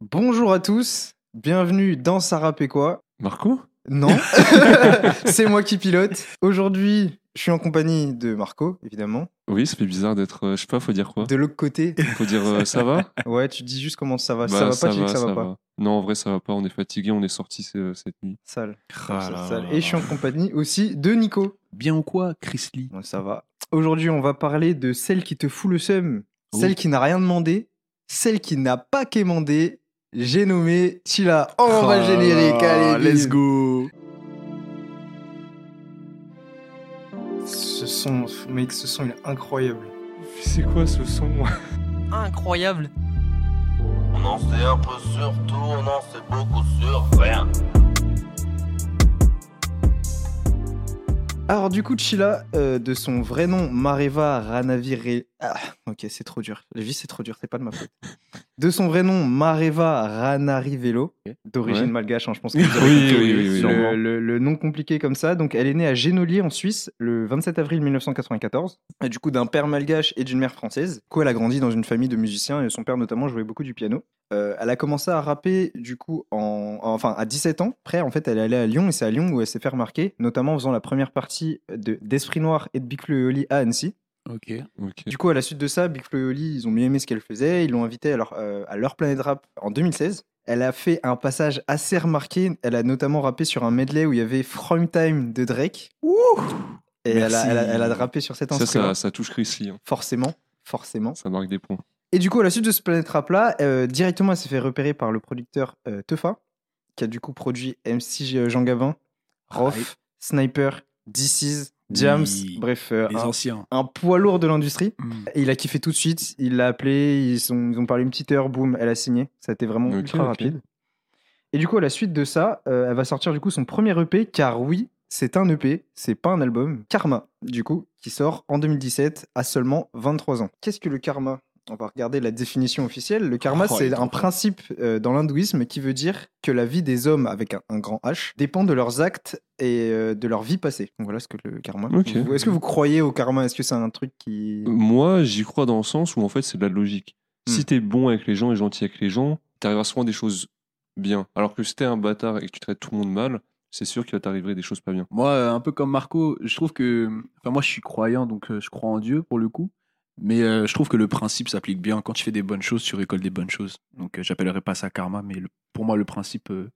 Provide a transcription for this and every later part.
Bonjour à tous, bienvenue dans Sarah quoi Marco Non, c'est moi qui pilote. Aujourd'hui, je suis en compagnie de Marco, évidemment. Oui, ça fait bizarre d'être. euh, je sais pas, faut dire quoi De l'autre côté, Faut dire euh, ça va? Ouais, tu dis juste comment ça va. Si Bah, ça va pas, tu dis que ça va pas. Non, en vrai, ça va pas. On est fatigué, on est sorti ce- cette nuit. Sale. Ah Sale, là sale. là Et je suis en compagnie aussi de Nico. Bien ou quoi, Chris Lee? Ouais, ça va. Aujourd'hui, on va parler de celle qui te fout le seum, Oh. celle qui n'a rien demandé, celle qui n'a pas quémandé. J'ai nommé Chila. Oh, on va le générique, allez, let's go Ce son, mec, ce son, il est incroyable. C'est quoi ce son Incroyable. On en sait un peu sur tout, on en sait beaucoup sur rien. Alors du coup, Chila, euh, de son vrai nom, Mareva Ranavire... Ah, ok, c'est trop dur. La vie, c'est trop dur, c'est pas de ma faute. De son vrai nom, Mareva Ranarivelo, d'origine Ouais. malgache, hein, je pense que vous avez Oui, oui, oui, oui, le, sûrement. le- le nom compliqué comme ça. Donc, elle est née à Genolier, en Suisse, le 27 avril 1994. Et du coup, d'un père malgache et d'une mère française. Du coup, elle a grandi dans une famille de musiciens et son père, notamment, jouait beaucoup du piano. Euh, elle a commencé à rapper du coup en, en- enfin à 17 ans. Après en fait elle est allée à Lyon et c'est à Lyon où elle s'est fait remarquer, notamment en faisant la première partie de d'Esprit Noir et de Big Flo et Oli à Annecy. Ok. Ok. Du coup à la suite de ça, Big Flo et Oli ils ont bien aimé ce qu'elle faisait, ils l'ont invitée à leur, euh, à leur planète rap en 2016. Elle a fait un passage assez remarqué. Elle a notamment rappé sur un medley où il y avait From Time de Drake. Et elle a, elle, a, elle a rappé sur cet instrument. ça, ça touche Chris Lee. hein. Forcément, forcément. Ça marque des points. Et du coup, à la suite de ce Planet Rap là, euh, directement, elle s'est fait repérer par le producteur euh, Teufa, qui a du coup produit MC Jean Gabin, Rof. Sniper, DC's, Oui. bref, euh, Les un, anciens. un poids lourd de l'industrie. Mm. Et il a kiffé tout de suite, il l'a appelé, ils, ont parlé une petite heure, boum, elle a signé. Ça a été vraiment ultra rapide. Et du coup, à la suite de ça, euh, elle va sortir du coup son premier EP, car oui, c'est un EP, c'est pas un album. Karma, du coup, qui sort en 2017 à seulement 23 ans. Qu'est-ce que le karma? On va regarder la définition officielle. Le karma, Oh, c'est un principe euh, dans l'hindouisme qui veut dire que la vie des hommes avec un, un grand H dépend de leurs actes et euh, de leur vie passée. Donc voilà ce que le karma. Est-ce que vous croyez au karma? Est-ce que c'est un truc qui... Moi, j'y crois dans le sens où en fait, c'est de la logique. Hmm. Si t'es bon avec les gens et gentil avec les gens, t'arriveras souvent à des choses bien. Alors que si t'es un bâtard et que tu traites tout le monde mal, c'est sûr qu'il va t'arriver des choses pas bien. Moi, euh, un peu comme Marco, je trouve que. Enfin, moi, je suis croyant, donc je crois en Dieu pour le coup. Mais euh, je trouve que le principe s'applique bien. Quand tu fais des bonnes choses, tu récoltes des bonnes choses. Donc, euh, j'appellerai pas ça karma, mais le- pour moi, le principe euh,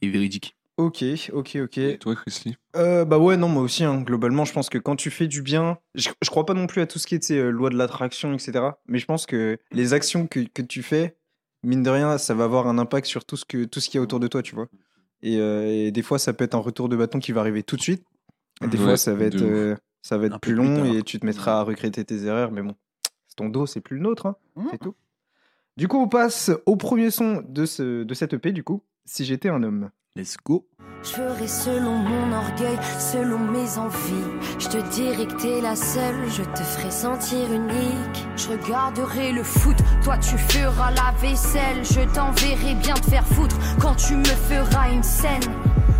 est véridique. Ok, ok, ok. Et toi, Chris Lee Euh, bah ouais, non, moi aussi. hein. Globalement, je pense que quand tu fais du bien, je, je crois pas non plus à tout ce qui est euh, loi de l'attraction, etc. Mais je pense que les actions que, que tu fais, mine de rien, ça va avoir un impact sur tout ce qu'il y a autour de toi, tu vois. Et, euh, et des fois, ça peut être un retour de bâton qui va arriver tout de suite. Et des Ouais, fois, ça va être euh, ça va être plus long et tu te mettras à regretter tes erreurs. Mais bon, c'est ton dos, c'est plus le nôtre, hein. Mmh. c'est tout. Du coup, on passe au premier son de ce de cette EP. Du coup, si j'étais un homme. Let's go. Je ferai selon mon orgueil, selon mes envies. Je te dirai que t'es la seule, je te ferai sentir unique. Je regarderai le foot, toi tu feras la vaisselle. Je t'enverrai bien te faire foutre quand tu me feras une scène.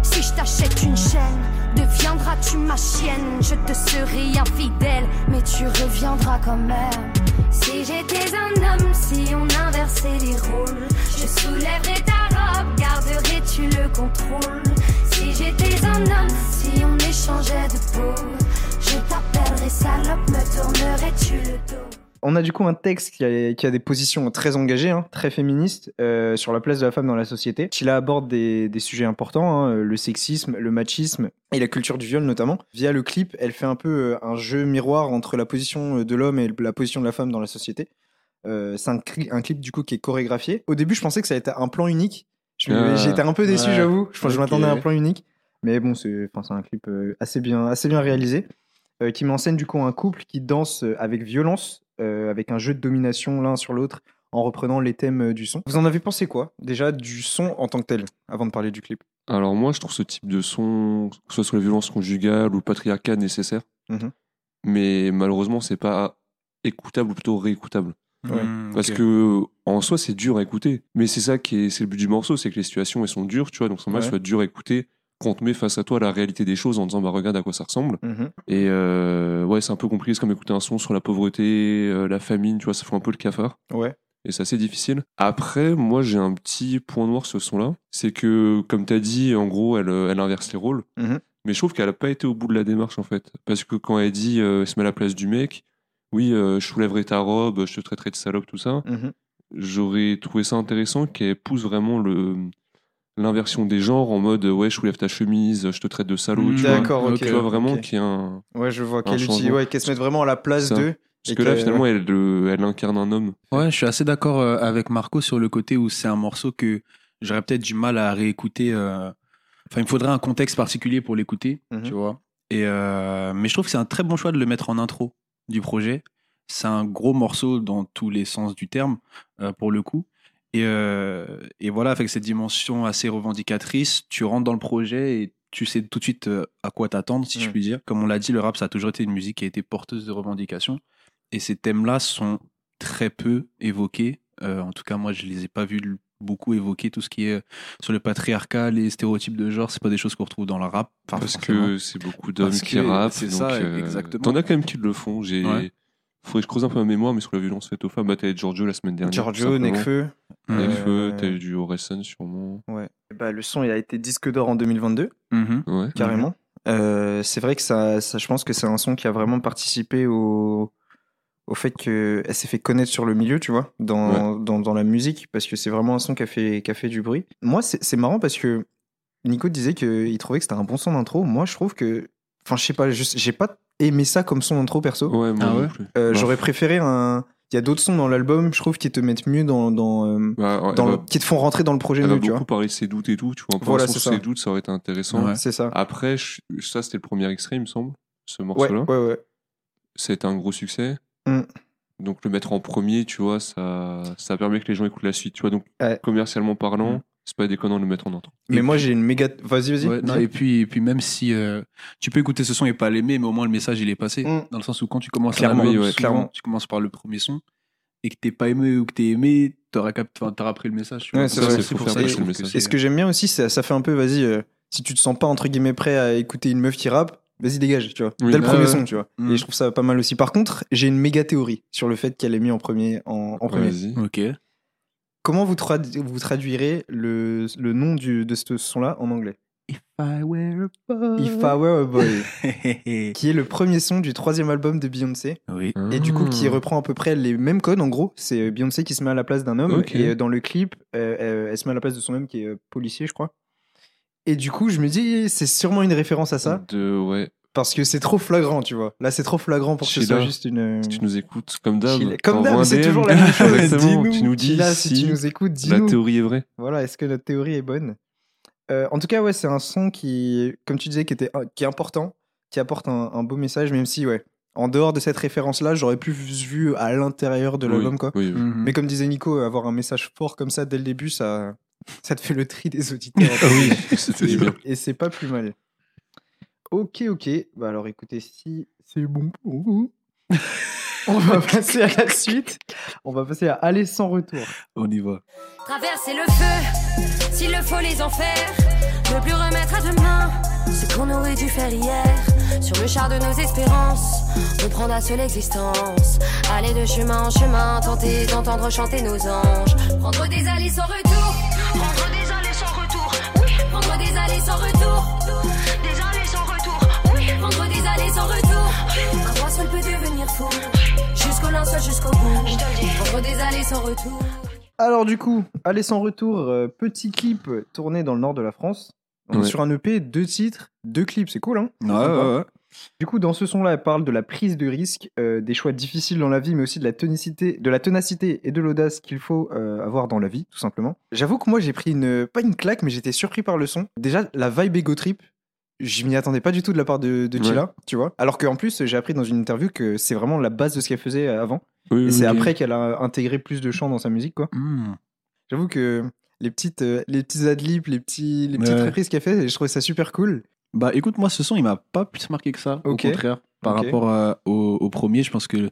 Si je t'achète une chaîne, deviendras-tu ma chienne? Je te serai infidèle, mais tu reviendras quand même. Si j'étais un homme, si on inversait les rôles, je soulèverais ta robe, garderais-tu le contrôle? Si j'étais un homme, si on échangeait de peau, je t'appellerais salope, me tournerais-tu le dos? On a du coup un texte qui a, qui a des positions très engagées, hein, très féministes, euh, sur la place de la femme dans la société. Chila aborde des, des sujets importants, hein, le sexisme, le machisme et la culture du viol notamment. Via le clip, elle fait un peu euh, un jeu miroir entre la position de l'homme et la position de la femme dans la société. Euh, c'est un, clip du coup qui est chorégraphié. Au début, je pensais que ça allait être un plan unique. Ah, J'étais un peu déçu, ouais, j'avoue. Je, m'attendais à un plan unique. Mais bon, c'est un clip euh, assez bien, assez bien réalisé euh, qui met en scène du coup un couple qui danse euh, avec violence, euh, avec un jeu de domination l'un sur l'autre, en reprenant les thèmes euh, du son. Vous en avez pensé quoi Déjà du son en tant que tel, avant de parler du clip? Alors moi, je trouve ce type de son, que ce soit sur la violence conjugale ou le patriarcat, nécessaire. Mhm. Mais malheureusement, c'est pas écoutable ou plutôt réécoutable. Ouais. Mm, Parce que en soi, c'est dur à écouter. Mais c'est ça qui est, c'est le but du morceau, c'est que les situations elles sont dures, tu vois. Donc c'est normal que Ouais. ce soit dur à écouter quand on te met face à toi la réalité des choses en disant bah regarde à quoi ça ressemble. Mhm. Et euh, ouais, c'est un peu compliqué, c'est comme écouter un son sur la pauvreté, euh, la famine, tu vois, ça fait un peu le cafard. Ouais. Et c'est assez difficile. Après, moi, j'ai un petit point noir sur ce son-là. C'est que, comme tu as dit, en gros, elle, euh, elle inverse les rôles. Mhm. Mais je trouve qu'elle a pas été au bout de la démarche, en fait. Parce que quand elle dit, euh, elle se met à la place du mec, oui, je soulèverai ta robe, je te traiterai de salope, tout ça. Mhm. J'aurais trouvé ça intéressant qu'elle pousse vraiment le l'inversion des genres en mode ouais je soulève ta chemise je te traite de salaud tu vois D'accord, ok. tu vois vraiment ok. qu'il y a un Ouais, je vois qu'elle utilise, changement. ouais, qu'elle se mette vraiment à la place d'eux. parce que là finalement elle, euh, elle incarne un homme Ouais, je suis assez d'accord euh, avec Marco sur le côté où c'est un morceau que j'aurais peut-être du mal à réécouter. euh, Enfin, il me faudrait un contexte particulier pour l'écouter, Mhm. tu vois. Et euh, Mais je trouve que c'est un très bon choix de le mettre en intro du projet. C'est un gros morceau dans tous les sens du terme, pour le coup. Et, euh, et voilà, avec cette dimension assez revendicatrice, tu rentres dans le projet et tu sais tout de suite euh, à quoi t'attendre, si je Mm. puis dire. Comme on l'a dit, le rap, ça a toujours été une musique qui a été porteuse de revendications. Et ces thèmes-là sont très peu évoqués. Euh, en tout cas, moi, je les ai pas vus beaucoup évoquer. Tout ce qui est sur le patriarcat, les stéréotypes de genre, c'est pas des choses qu'on retrouve dans le rap. Enfin, parce forcément. que c'est beaucoup d'hommes qui rappent c'est ça, euh, exactement. t'en as quand même qui le font j'ai Ouais. Faudrait que je creuse un peu ma mémoire mais sur la violence faite aux femmes bah t'as eu Giorgio la semaine dernière Giorgio. Nekfeu, Euh, t'as eu du Orelsan sûrement Ouais. Bah, le son, il a été disque d'or en 2022, Mhm. ouais carrément. Euh, c'est vrai que ça, ça, je pense que c'est un son qui a vraiment participé au, au fait qu'elle s'est fait connaître sur le milieu, tu vois, dans, dans, dans la musique, parce que c'est vraiment un son qui a fait, qui a fait du bruit. Moi, c'est marrant parce que Nico disait qu'il trouvait que c'était un bon son d'intro. Moi, je trouve que. Enfin, je sais pas, j'ai pas aimé ça comme son d'intro perso. ouais moi Ah ouais Euh, Bah, J'aurais préféré un. Il y a d'autres sons dans l'album, je trouve, qui te mettent mieux dans. dans, euh, bah, ouais, dans elle le- va- qui te font rentrer dans le projet elle va mieux, tu beaucoup vois. parler de ses doutes et tout tu vois peu Voilà, sur ça. ses doutes ça aurait été intéressant Ouais. C'est ça. après je- ça c'était le premier extrait il me semble ce Ouais, morceau-là ouais, ouais. c'était un gros succès Mm. donc le mettre en premier tu vois ça ça permet que les gens écoutent la suite tu vois donc Ouais. commercialement parlant Mm. C'est pas déconnant de le mettre en intro Mais Et moi, puis- j'ai une méga. Vas-y, vas-y. Ouais, non, dis. et puis, et puis même si euh, tu peux écouter ce son et pas l'aimer, mais au moins le message il est passé. Mm. Dans le sens où quand tu commences Clairement, album, oui, ouais, souvent, clairement. tu commences par le premier son et que t'es pas aimé ou que t'es aimé, t'auras cap... enfin, t'auras pris le message. Ouais, c'est vrai, c'est pour faire ça le message. Et ce que j'aime bien aussi, ça, ça fait un peu, vas-y, euh, si tu te sens pas entre guillemets prêt à écouter une meuf qui rappe, vas-y, dégage, tu vois. Oui. Dès le premier son, tu vois. Mm. Et je trouve ça pas mal aussi. Par contre, j'ai une méga théorie sur le fait qu'elle est mise en premier. En, en premier. vas-y Ok. Comment vous, vous traduirez le, le nom du, de ce son-là en anglais? If I were a boy. If I Were a Boy, qui est le premier son du troisième album de Beyoncé. oui. Et du coup, qui Ah. reprend à peu près les mêmes codes, en gros. C'est Beyoncé qui se met à la place d'un homme. Et euh, dans le clip, euh, euh, elle se met à la place de son homme qui est euh, policier, je crois. Et du coup, je me dis, c'est sûrement une référence à ça. de ouais Parce que c'est trop flagrant, tu vois. Là, c'est trop flagrant pour que ce soit juste une. Si tu nous écoutes, comme d'hab, Comme d'hab, c'est toujours la même chose. Exactement, Dis-nous, tu nous dis Sheila, si, si tu nous écoutes, la dis-nous. théorie est vraie. Voilà, est-ce que notre théorie est bonne? Euh, En tout cas, ouais, c'est un son qui, comme tu disais, qui, était, qui est important, qui apporte un, un beau message, même si, ouais, en dehors de cette référence-là, j'aurais plus vu à l'intérieur de Oui, l'album, quoi. oui, oui. Mhm. Mais comme disait Nico, avoir un message fort comme ça dès le début, ça, ça te fait le tri des auditeurs. oui, c'était du bien. Et c'est pas plus mal. Ok, ok. Bah alors écoutez, si c'est bon pour vous, on va passer à la suite. On va passer à Aller sans retour. On y va. Traverser le feu, s'il le faut les enfers. Ne plus remettre à demain ce qu'on aurait dû faire hier. Sur le char de nos espérances, on prend d'assaut l'existence. Aller de chemin en chemin, tenter d'entendre chanter nos anges. Prendre des allées sans retour. Prendre des allées sans retour. Oui, prendre des allées sans retour. Sans retour. Un roi seul peut devenir fou. Jusqu'au linceul, jusqu'au bout. Prendre des allées sans retour. Alors du coup, Aller sans retour, euh, petit clip tourné dans le nord de la France. On est Ouais. sur un EP, deux titres, deux clips, c'est cool, hein Ouais, ouais, ouais. Du coup, dans ce son-là, elle parle de la prise de risque, euh, des choix difficiles dans la vie, mais aussi de la tonicité, de la ténacité et de l'audace qu'il faut euh, avoir dans la vie, tout simplement. J'avoue que moi, j'ai pris une pas une claque, mais j'étais surpris par le son. Déjà, la vibe ego trip, je m'y attendais pas du tout de la part de, de Ouais. Tu vois. Alors qu'en plus, j'ai appris dans une interview que c'est vraiment la base de ce qu'elle faisait avant, Oui, et oui, c'est après qu'elle a intégré plus de chants dans sa musique, quoi. Mhm. J'avoue que les petites, euh, les petits adlibs, les petits, les petites Ouais. reprises qu'elle fait, je trouvais ça super cool. Bah écoute, moi ce son il m'a pas plus marqué que ça. Au contraire, par rapport à- au, au premier, je pense que,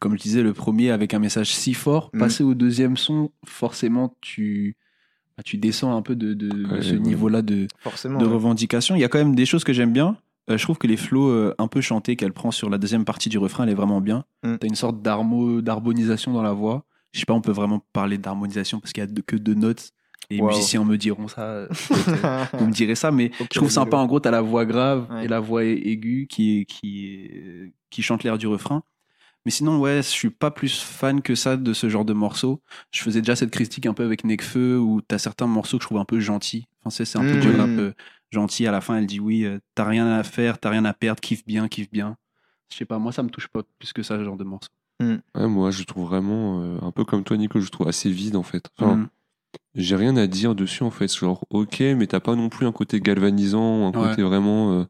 comme je disais, le premier avec un message si fort, Mhm. passer au deuxième son, forcément tu, bah, tu descends un peu de, de- ce ouais. niveau-là de, Forcément. de ouais. revendication. Il y a quand même des choses que j'aime bien. Euh, je trouve que les flows euh, un peu chantés qu'elle prend sur la deuxième partie du refrain, elle est vraiment bien. Mm. T'as une sorte d'armo- d'harmonisation dans la voix. je sais pas, on peut vraiment parler d'harmonisation parce qu'il y a de- que deux notes. Les Wow. musiciens me diront ça, euh, vous me direz ça, mais je trouve sympa. En gros, t'as la voix grave Ouais. et la voix aiguë qui, qui, qui chante l'air du refrain. Mais sinon, ouais, je suis pas plus fan que ça de ce genre de morceaux. Je faisais déjà cette critique un peu avec Nekfeu où t'as certains morceaux que je trouve un peu gentils. Enfin, c'est c'est un peu Mm. Oui. rap euh, gentil. À la fin, elle dit oui, euh, t'as rien à faire, t'as rien à perdre, kiffe bien, kiffe bien. Je sais pas, moi, ça me touche pas plus que ça, ce genre de morceau. Ouais, moi, je trouve vraiment, euh, un peu comme toi, Nico, je trouve assez vide en fait. Enfin, Mm. j'ai rien à dire dessus en fait. Genre, ok, mais t'as pas non plus un côté galvanisant, un Ouais. côté vraiment. euh,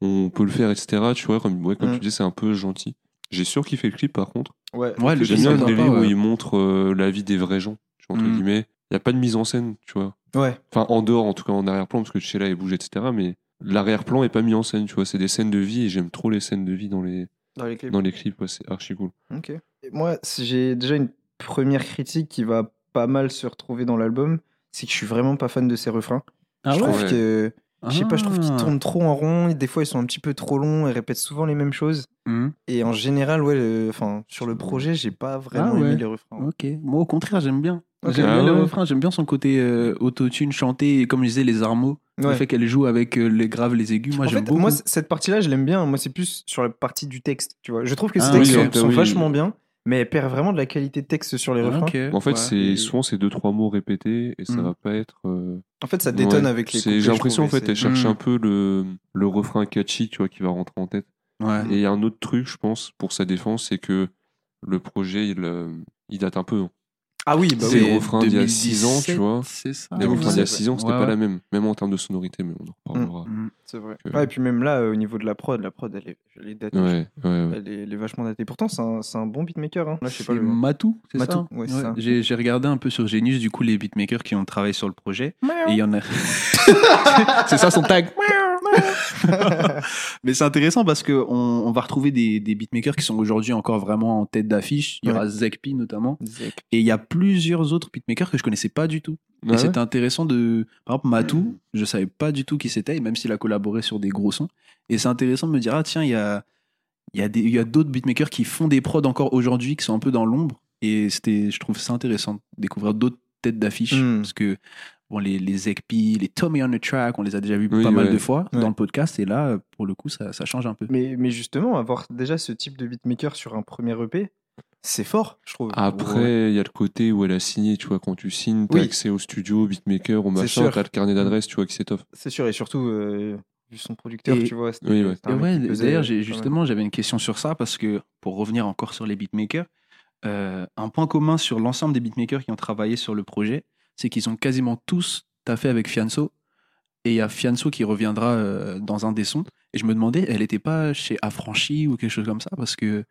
on peut le faire, etc. Tu vois, comme, ouais, comme Mm. tu dis, c'est un peu gentil. J'ai sûr qu'il fait le clip par contre. Ouais, Ouais, le J'aime bien le délire où ouais. il montre euh, la vie des vrais gens, tu vois, entre Mm. guillemets. Il n'y a pas de mise en scène, tu vois. ouais. Enfin, en dehors, en tout cas en arrière-plan, parce que Sheila, elle bouge, etc. Mais l'arrière-plan est pas mis en scène, tu vois. C'est des scènes de vie et j'aime trop les scènes de vie dans les, Dans les clips. dans les clips. ouais, c'est archi cool. Ok. Et Moi, j'ai déjà une première critique qui va pas mal se retrouver dans l'album, c'est que je suis vraiment pas fan de ses refrains. Ah je ouais trouve Ouais? Je sais pas, je trouve qu'ils Ah. tournent trop en rond. Des fois, ils sont un petit peu trop longs et répètent souvent les mêmes choses. Mhm. Et en général, ouais, le- enfin, sur le projet, j'ai pas vraiment Ah ouais. aimé les refrains. ouais. Ok, moi au contraire, j'aime bien. Ok. J'aime Ah bien le ouais. refrain, j'aime bien son côté euh, autotune chanté et comme je disais, les armeaux. Le Ouais. fait qu'elle joue avec euh, les graves, les aigus, moi en j'aime fait, beaucoup. moi, c- cette partie-là, je l'aime bien. Moi, c'est plus sur la partie du texte, tu vois. Je trouve que ces Ah, textes oui, sont, ok, sont oui. vachement bien, mais elle perd vraiment de la qualité de texte sur les Ah, refrains. En fait, ouais. c'est souvent ces deux trois mots répétés et ça Mm. va pas être. euh, En fait, ça détonne ouais. avec les J'ai l'impression en fait, et elle cherche Mm. un peu le, le refrain catchy, tu vois, qui va rentrer en tête. Ouais. Et il y a un autre truc, je pense, pour sa défense, c'est que le projet, il, euh, il date un peu. Ah oui, bah C'est oui. le refrain d'il y a six ans, tu 2017, vois. C'est ça. Les refrains d'il y a ouais. 6 ans, c'était Ouais, pas ouais. la même, même en termes de sonorité, mais on en reparlera. Mm. C'est vrai. Que- Ouais, et puis même là, euh, au niveau de la prod, la prod, elle est, elle est datée. Ouais, ouais, ouais. Elle, est, elle est vachement datée. Pourtant, c'est un, c'est un bon beatmaker. Hein. Là, je sais pas C'est le. Matou, c'est Matou, ça ouais, c'est ça. J'ai j'ai regardé un peu sur Genius, du coup, les beatmakers qui ont travaillé sur le projet. Et il y en a. c'est ça son tag. Mais c'est intéressant parce que on, on va retrouver des, des beatmakers qui sont aujourd'hui encore vraiment en tête d'affiche. Il y aura Zekpi notamment. Zek. Et il y a plusieurs autres beatmakers que je connaissais pas du tout. Ah et ouais c'était intéressant de. Par exemple, Matou, je savais pas du tout qui c'était, même s'il a collaboré sur des gros sons. Et c'est intéressant de me dire, ah tiens, il y a, y a, des- il y a d'autres beatmakers qui font des prods encore aujourd'hui, qui sont un peu dans l'ombre. Et c'était, je trouve ça intéressant de découvrir d'autres têtes d'affiche. Mm. Parce que bon, les, les Zekpi, les Tommy on the Track, on les a déjà vus Oui, pas mal de fois Ouais. dans le podcast. Et là, pour le coup, ça, ça change un peu. Mais, mais justement, avoir déjà ce type de beatmaker sur un premier EP, c'est fort, je trouve. Après, il y a le côté où elle a signé, tu vois, quand tu signes, t'as Oui. accès au studio, beatmaker, au machin, t'as le carnet d'adresse, tu vois, qui s'étoffe. C'est sûr, et surtout, euh, vu son producteur, Et- tu vois. Oui, ouais. d'ailleurs, justement, j'avais une question sur ça parce que pour revenir encore sur les beatmakers, euh, un point commun sur l'ensemble des beatmakers qui ont travaillé sur le projet, c'est qu'ils ont quasiment tous taffé avec Fianso. Et il y a Fianso qui reviendra euh, dans un des sons. Et je me demandais, elle n'était pas chez Affranchi ou quelque chose comme ça? Parce que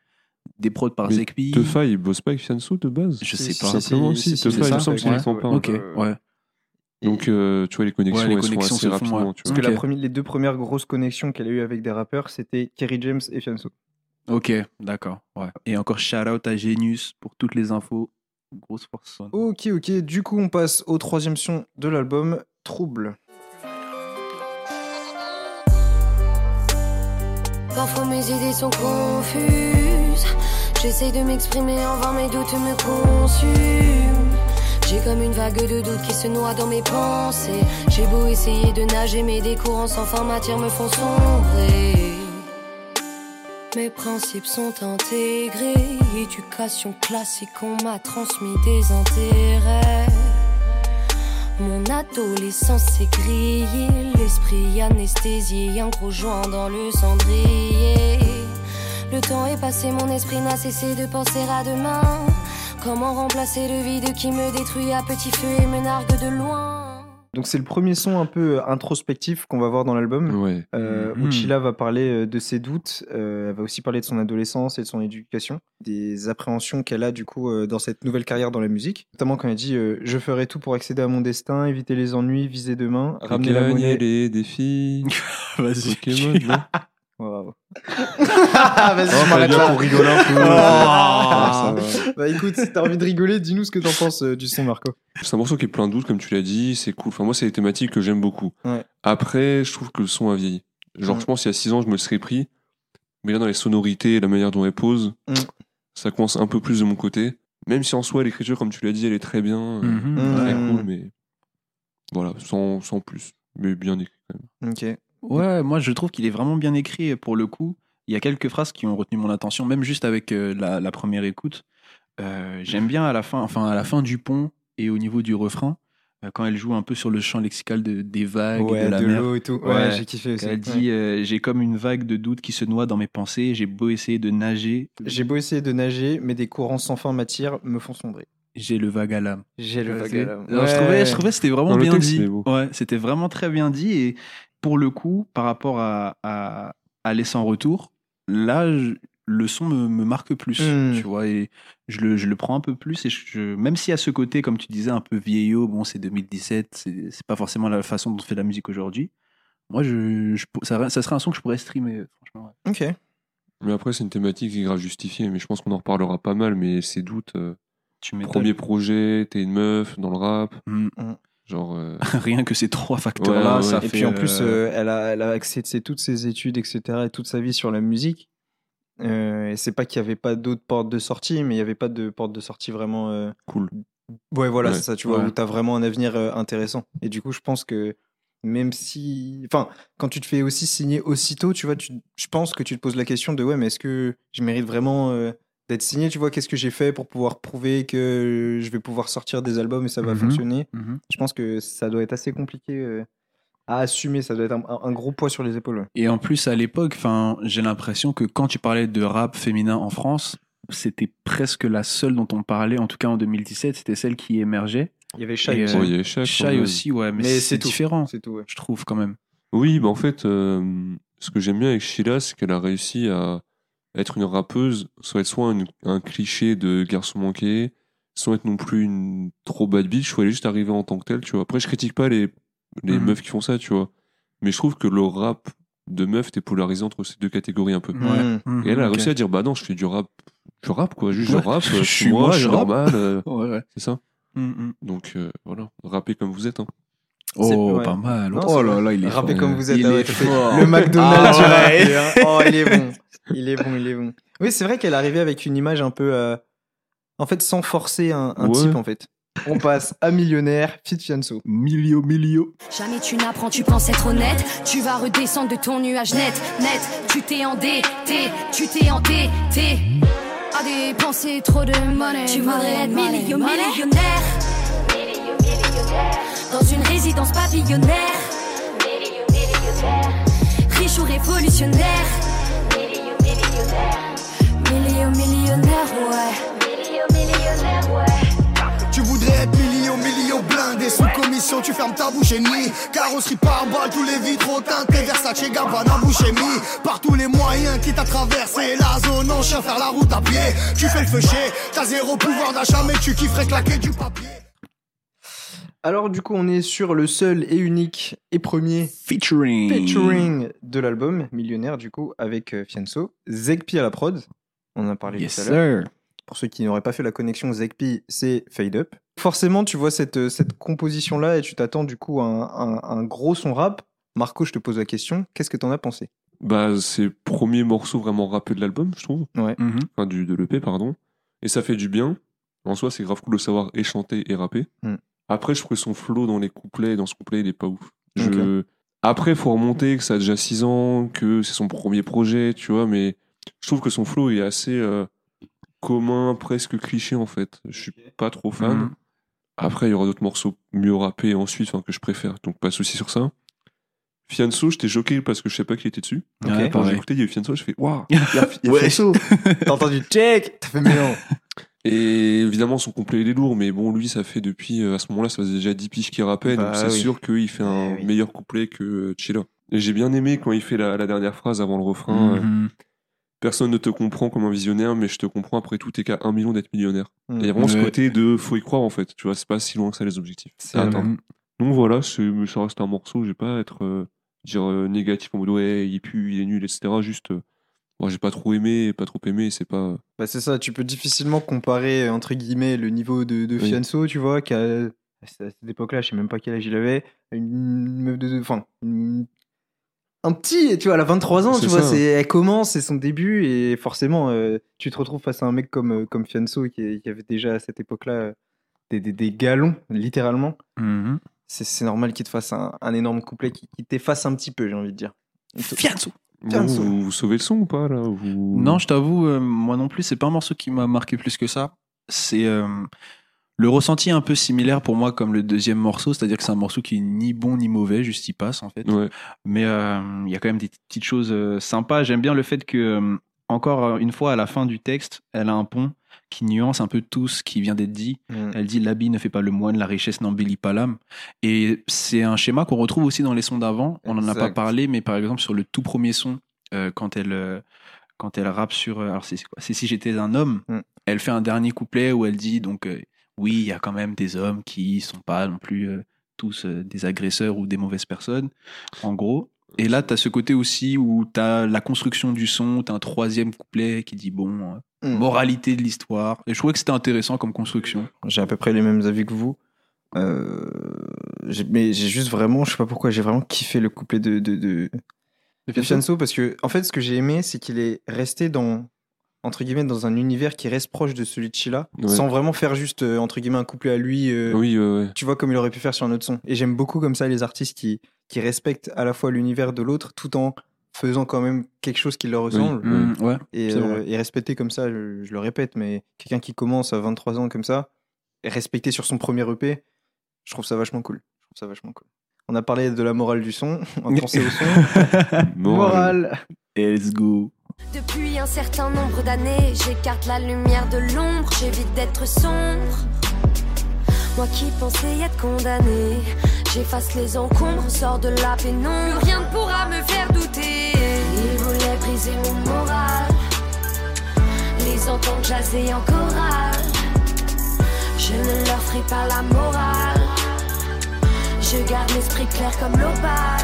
des prods par Zekpi. Tefa, il bosse pas avec Fianso de base? Je sais pas. si, Simplement, si, Tefa, il me semble qu'il ouais. pain. Ok, Euh, ouais. Donc, euh, tu vois, les connexions, Ouais, les elles sont connexions assez se font, rapidement, ouais. tu Parce que la Ok. première- les deux premières grosses connexions qu'elle a eues avec des rappeurs, c'était Kerry James et Fianso. Ok, d'accord. Ouais. Et encore shout out à Genius pour toutes les infos. Grosse force. Ok, ok. Du coup, on passe au troisième son de l'album, Trouble. Parfois mes idées sont confuses. J'essaye de m'exprimer en vain, mes doutes me consument. J'ai comme une vague de doute qui se noie dans mes pensées. J'ai beau essayer de nager, mais des courants sans fin matière me font sombrer. Mes principes sont intégrés. Éducation classique, on m'a transmis des intérêts. Mon adolescence s'est grillée, l'esprit anesthésié, un gros joint dans le cendrier. Le temps est passé, mon esprit n'a cessé de penser à demain. Comment remplacer le vide qui me détruit à petit feu et me nargue de loin? Donc, c'est le premier son un peu euh, introspectif qu'on va voir dans l'album. Ouais. Euh, Mhm. où Chila va parler euh, de ses doutes, euh, elle va aussi parler de son adolescence et de son éducation, des appréhensions qu'elle a du coup euh, dans cette nouvelle carrière dans la musique, notamment quand elle dit euh, je ferai tout pour accéder à mon destin, éviter les ennuis, viser demain, ramener la monnaie. les défis. Vas-y. Non Waouh. Vas-y, là. pour rigoler un peu. Ah. Ah. Bah écoute, si t'as envie de rigoler, dis-nous ce que t'en penses euh, du son, Marco. C'est un morceau qui est plein de doutes, comme tu l'as dit, c'est cool. Enfin, moi, c'est des thématiques que j'aime beaucoup. Ouais. Après, je trouve que le son a vieilli. Genre, Mm. je pense qu'il y a 6 ans, je me le serais pris. Mais là, dans les sonorités et la manière dont elle pose, Mm. ça commence un peu plus de mon côté. Même si en soi, l'écriture, comme tu l'as dit, elle est très bien, euh, Mhm, Mm. très ouais. cool, mais voilà, sans, sans plus. Mais bien écrit quand même. Ok. Ouais, moi je trouve qu'il est vraiment bien écrit et pour le coup. Il y a quelques phrases qui ont retenu mon attention, même juste avec euh, la, la première écoute. Euh, J'aime bien à la fin, enfin à la fin du pont et au niveau du refrain, euh, quand elle joue un peu sur le champ lexical de, des vagues, Ouais, de la de mer. l'eau et tout. Ouais, Ouais. j'ai kiffé aussi. Elle dit euh, J'ai comme une vague de doute qui se noie dans mes pensées, j'ai beau essayer de nager, J'ai beau essayer de nager, mais des courants sans fin m'attirent, me font sombrer. j'ai le vague à l'âme. J'ai le vague à l'âme. Je trouvais, je trouvais que c'était vraiment bien texte, dit. Ouais, c'était vraiment très bien dit. Et pour le coup, par rapport à, à Aller sans retour, là, je- le son me, me marque plus. Mm. Tu vois, et je le, je le prends un peu plus. Et je, même si à ce côté, comme tu disais, un peu vieillot, bon, c'est 2017, c'est c'est pas forcément la façon dont on fait de la musique aujourd'hui. Moi, je, je- ça, ça serait un son que je pourrais streamer, franchement. ouais. Ok. Mais après, c'est une thématique qui est grave justifiée, mais je pense qu'on en reparlera pas mal, mais ces doutes. euh, Tu premier projet, t'es une meuf dans le rap, Mm. Genre. euh, Rien que ces trois facteurs-là, Ouais, ouais, ça ouais. Et fait, puis en euh, plus, euh, elle, a, elle a axé tu sais, toutes ses études, etc., et toute sa vie sur la musique. Euh, et c'est pas qu'il y avait pas d'autres portes de sortie, mais il y avait pas de porte de sortie vraiment. euh, Cool. Ouais, voilà, Ouais. c'est ça, tu vois, Ouais. où t'as vraiment un avenir euh, intéressant. Et du coup, je pense que même si. Enfin, quand tu te fais aussi signer aussitôt, tu vois, tu... je pense que tu te poses la question de ouais, mais est-ce que je mérite vraiment euh, d'être signé Tu vois, qu'est-ce que j'ai fait pour pouvoir prouver que je vais pouvoir sortir des albums et ça va Mhm. fonctionner? Mhm. Je pense que ça doit être assez compliqué euh, à assumer, ça doit être un, un gros poids sur les épaules. ouais. Et en plus, à l'époque, enfin, j'ai l'impression que quand tu parlais de rap féminin en France, c'était presque la seule dont on parlait, en tout cas en 2017, c'était celle qui émergeait. Il y avait Shai aussi. euh, Shai même. aussi, ouais, mais, Mais c'est différent, C'est tout, ouais. je trouve quand même. Oui, bah en fait, euh, ce que j'aime bien avec Sheila, c'est qu'elle a réussi à être une rappeuse, soit être soit une- un cliché de garçon manqué, sans être non plus une trop bad bitch, ou elle est juste arrivée en tant que telle, tu vois. Après, je critique pas les, les Mhm. meufs qui font ça, tu vois. Mais je trouve que le rap de meuf était polarisé entre ces deux catégories un peu. Ouais. Mhm, Et elle a réussi à dire, bah non, je fais du rap, je rappe quoi, juste Ouais, je rappe, je je suis moi, moi, je normal, euh, Ouais, ouais. c'est ça. Donc euh, voilà, rappez comme vous êtes. Hein. Oh, ouais. pas mal. Non, oh là là, il est Rappez fort. comme vous êtes. Il est fort. Le McDonald's Ah ouais. Oh, il est bon. Il est bon, il est bon. Oui, c'est vrai qu'elle arrivait avec une image un peu. euh, En fait, sans forcer un, un Ouais. type, en fait. On passe à millionnaire, fit Fianso. Milio, milio. Jamais tu n'apprends, tu penses être honnête. Tu vas redescendre de ton nuage net, net. Tu t'es endetté, tu t'es endetté. À dépenser trop de monnaie. Tu voudrais être millio- millionnaire. Dans une résidence pavillonnaire. Riche ou révolutionnaire. Millio- millionnaire, ouais. Tu voudrais être million, million blindé Sous commission, tu fermes ta bouche et nuit Carrosserie par balle, tous les vitraux teintés Versace, Gabbana, bouche et mi Par tous les moyens qui t'a traversé la zone En chien, faire la route à pied Tu fais le feuché, t'as zéro pouvoir d'achat Mais tu kifferais claquer du papier Alors, du coup, on est sur le seul et unique et premier Featuring. featuring de l'album, Millionnaire, du coup, avec euh, Fianso. Zegpi à la prod. On en a parlé Yes, tout à l'heure. sir. Pour ceux qui n'auraient pas fait la connexion, Zegpi, c'est Fade Up. Forcément, tu vois cette, euh, cette composition-là et tu t'attends du coup à un, un- un gros son rap. Marco, je te pose la question. Qu'est-ce que t'en as pensé? Bah c'est le premier morceau vraiment rappé de l'album, je trouve. Mhm. enfin du, de l'EP, pardon. Et ça fait du bien. En soi, c'est grave cool de savoir et chanter et rapper. Mm. Après, je trouvais son flow dans les couplets et dans ce couplet, il est pas ouf. Je... Après, faut remonter que ça a déjà 6 ans, que c'est son premier projet, tu vois, mais je trouve que son flow est assez euh, commun, presque cliché en fait. Je suis pas trop fan. Mhm. Après, il y aura d'autres morceaux mieux rappés ensuite, enfin, que je préfère, donc pas de souci sur ça. Fianso, j'étais choqué parce que je sais pas qui était dessus. Ouais, Ok. Quand j'ai écouté, il y a eu Fianso, je fais waouh! Il y a, il y a Ouais. Fianso. T'as entendu check T'as fait mais non. Et évidemment, son complet il est lourd, mais bon, lui, ça fait depuis, euh, à ce moment-là, ça faisait déjà 10 piges qu'il rappait, Bah donc c'est oui. sûr qu'il fait un Eh oui. meilleur couplet que Chilla. Et j'ai bien aimé quand il fait la, la dernière phrase avant le refrain. euh, Mhm. Personne ne te comprend comme un visionnaire, mais je te comprends après tout tes cas un million d'être millionnaire. Mm. Et il y a vraiment ce Ouais. côté de faut y croire en fait, tu vois, c'est pas si loin que ça les objectifs. C'est à atteindre. Donc voilà, ça reste un morceau, j'ai pas à être euh, dire euh, négatif en mode ouais, il pue, il est nul, etc. Juste, euh, moi j'ai pas trop aimé, pas trop aimé, c'est pas. Bah c'est ça, tu peux difficilement comparer entre guillemets le niveau de, de Oui. Fianso, tu vois, qu'à à cette époque-là, je sais même pas quel âge il avait, une meuf de, enfin, une- un petit, tu vois, elle a 23 ans, tu vois, c'est, elle commence, c'est son début, et forcément, euh, tu te retrouves face à un mec comme, euh, comme Fianso qui, qui avait déjà à cette époque-là des, des, des galons, littéralement. Mhm. C'est, c'est normal qu'il te fasse un, un énorme couplet qui, qui t'efface un petit peu, j'ai envie de dire. Fianso. Vous, Fianso. vous, vous sauvez le son ou pas là vous... Non, je t'avoue, euh, moi non plus, c'est pas un morceau qui m'a marqué plus que ça. C'est euh, le ressenti est un peu similaire pour moi comme le deuxième morceau, c'est-à-dire que c'est un morceau qui est ni bon ni mauvais, juste il passe en fait. Ouais. Mais euh, il y a quand même des petites choses euh, sympas. J'aime bien le fait que, euh, encore une fois, à la fin du texte, elle a un pont qui nuance un peu tout ce qui vient d'être dit. Mm. Elle dit l'habit ne fait pas le moine, la richesse n'embellit pas l'âme. Et c'est un schéma qu'on retrouve aussi dans les sons d'avant. On n'en a pas parlé, mais par exemple sur le tout premier son, euh, quand elle euh, quand elle rappe sur, euh, alors c'est c'est quoi? C'est si j'étais un homme. Mm. Elle fait un dernier couplet où elle dit donc euh, oui, il y a quand même des hommes qui sont pas non plus tous des agresseurs ou des mauvaises personnes, en gros. Et là, tu as ce côté aussi où tu as la construction du son, tu as un troisième couplet qui dit bon, euh, Mm. moralité de l'histoire. Et je trouvais que c'était intéressant comme construction. J'ai à peu près les mêmes avis que vous. Euh, j'ai- mais j'ai juste vraiment, je sais pas pourquoi, j'ai vraiment kiffé le couplet de, de, de, de Fianso parce que, en fait, ce que j'ai aimé, c'est qu'il est resté dans, entre guillemets, dans un univers qui reste proche de celui de Sheila, Ouais. sans vraiment faire juste, euh, entre guillemets, un couplet à lui. euh, Oui, ouais, ouais. Tu vois, comme il aurait pu faire sur un autre son. Et j'aime beaucoup comme ça les artistes qui, qui respectent à la fois l'univers de l'autre tout en faisant quand même quelque chose qui leur ressemble. Mm. Mm, ouais. Et, euh, et respecter comme ça, je, je le répète, mais quelqu'un qui commence à 23 ans comme ça, et respecter sur son premier EP, je trouve ça vachement cool. Je trouve ça vachement cool. On a parlé de la morale du son, on va penser au son. Morale. Et let's go. Depuis un certain nombre d'années, j'écarte la lumière de l'ombre, j'évite d'être sombre. Moi qui pensais être condamné, j'efface les encombres, sors de la pénombre. Plus rien ne pourra me faire douter. Briser mon moral, les entendre jaser en chorale. Je ne leur ferai pas la morale. Je garde l'esprit clair comme l'opale.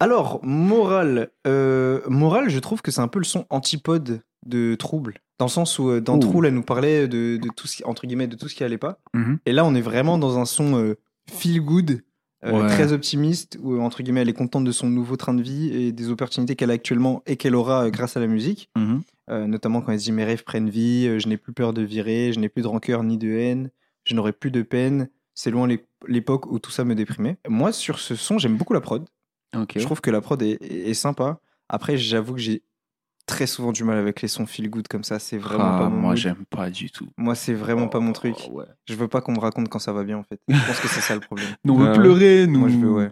Alors, morale. Euh, morale, je trouve que c'est un peu le son antipode de Trouble. Dans le sens où, euh, dans Ouh. Trouble, elle nous parlait de, de tout ce qui, entre guillemets, de tout ce qui allait pas. Mhm. Et là, on est vraiment dans un son euh, feel good, Ouais. très optimiste, où, entre guillemets, elle est contente de son nouveau train de vie et des opportunités qu'elle a actuellement et qu'elle aura euh, grâce à la musique. Mhm. Euh, notamment quand elle se dit mes rêves prennent vie, euh, je n'ai plus peur de virer, je n'ai plus de rancœur ni de haine, je n'aurai plus de peine. C'est loin l'ép- l'époque où tout ça me déprimait. Moi, sur ce son, j'aime beaucoup la prod. Je trouve que la prod est, est- est sympa. Après, j'avoue que j'ai très souvent du mal avec les sons feel good comme ça. C'est vraiment Ah, pas mon moi, j'aime pas du tout. Moi, c'est vraiment pas mon truc. Oh, ouais. Je veux pas qu'on me raconte quand ça va bien, en fait. Je pense que c'est ça le problème. Nous, on veut Ah ouais. pleurer, nous. Moi, je veux, ouais.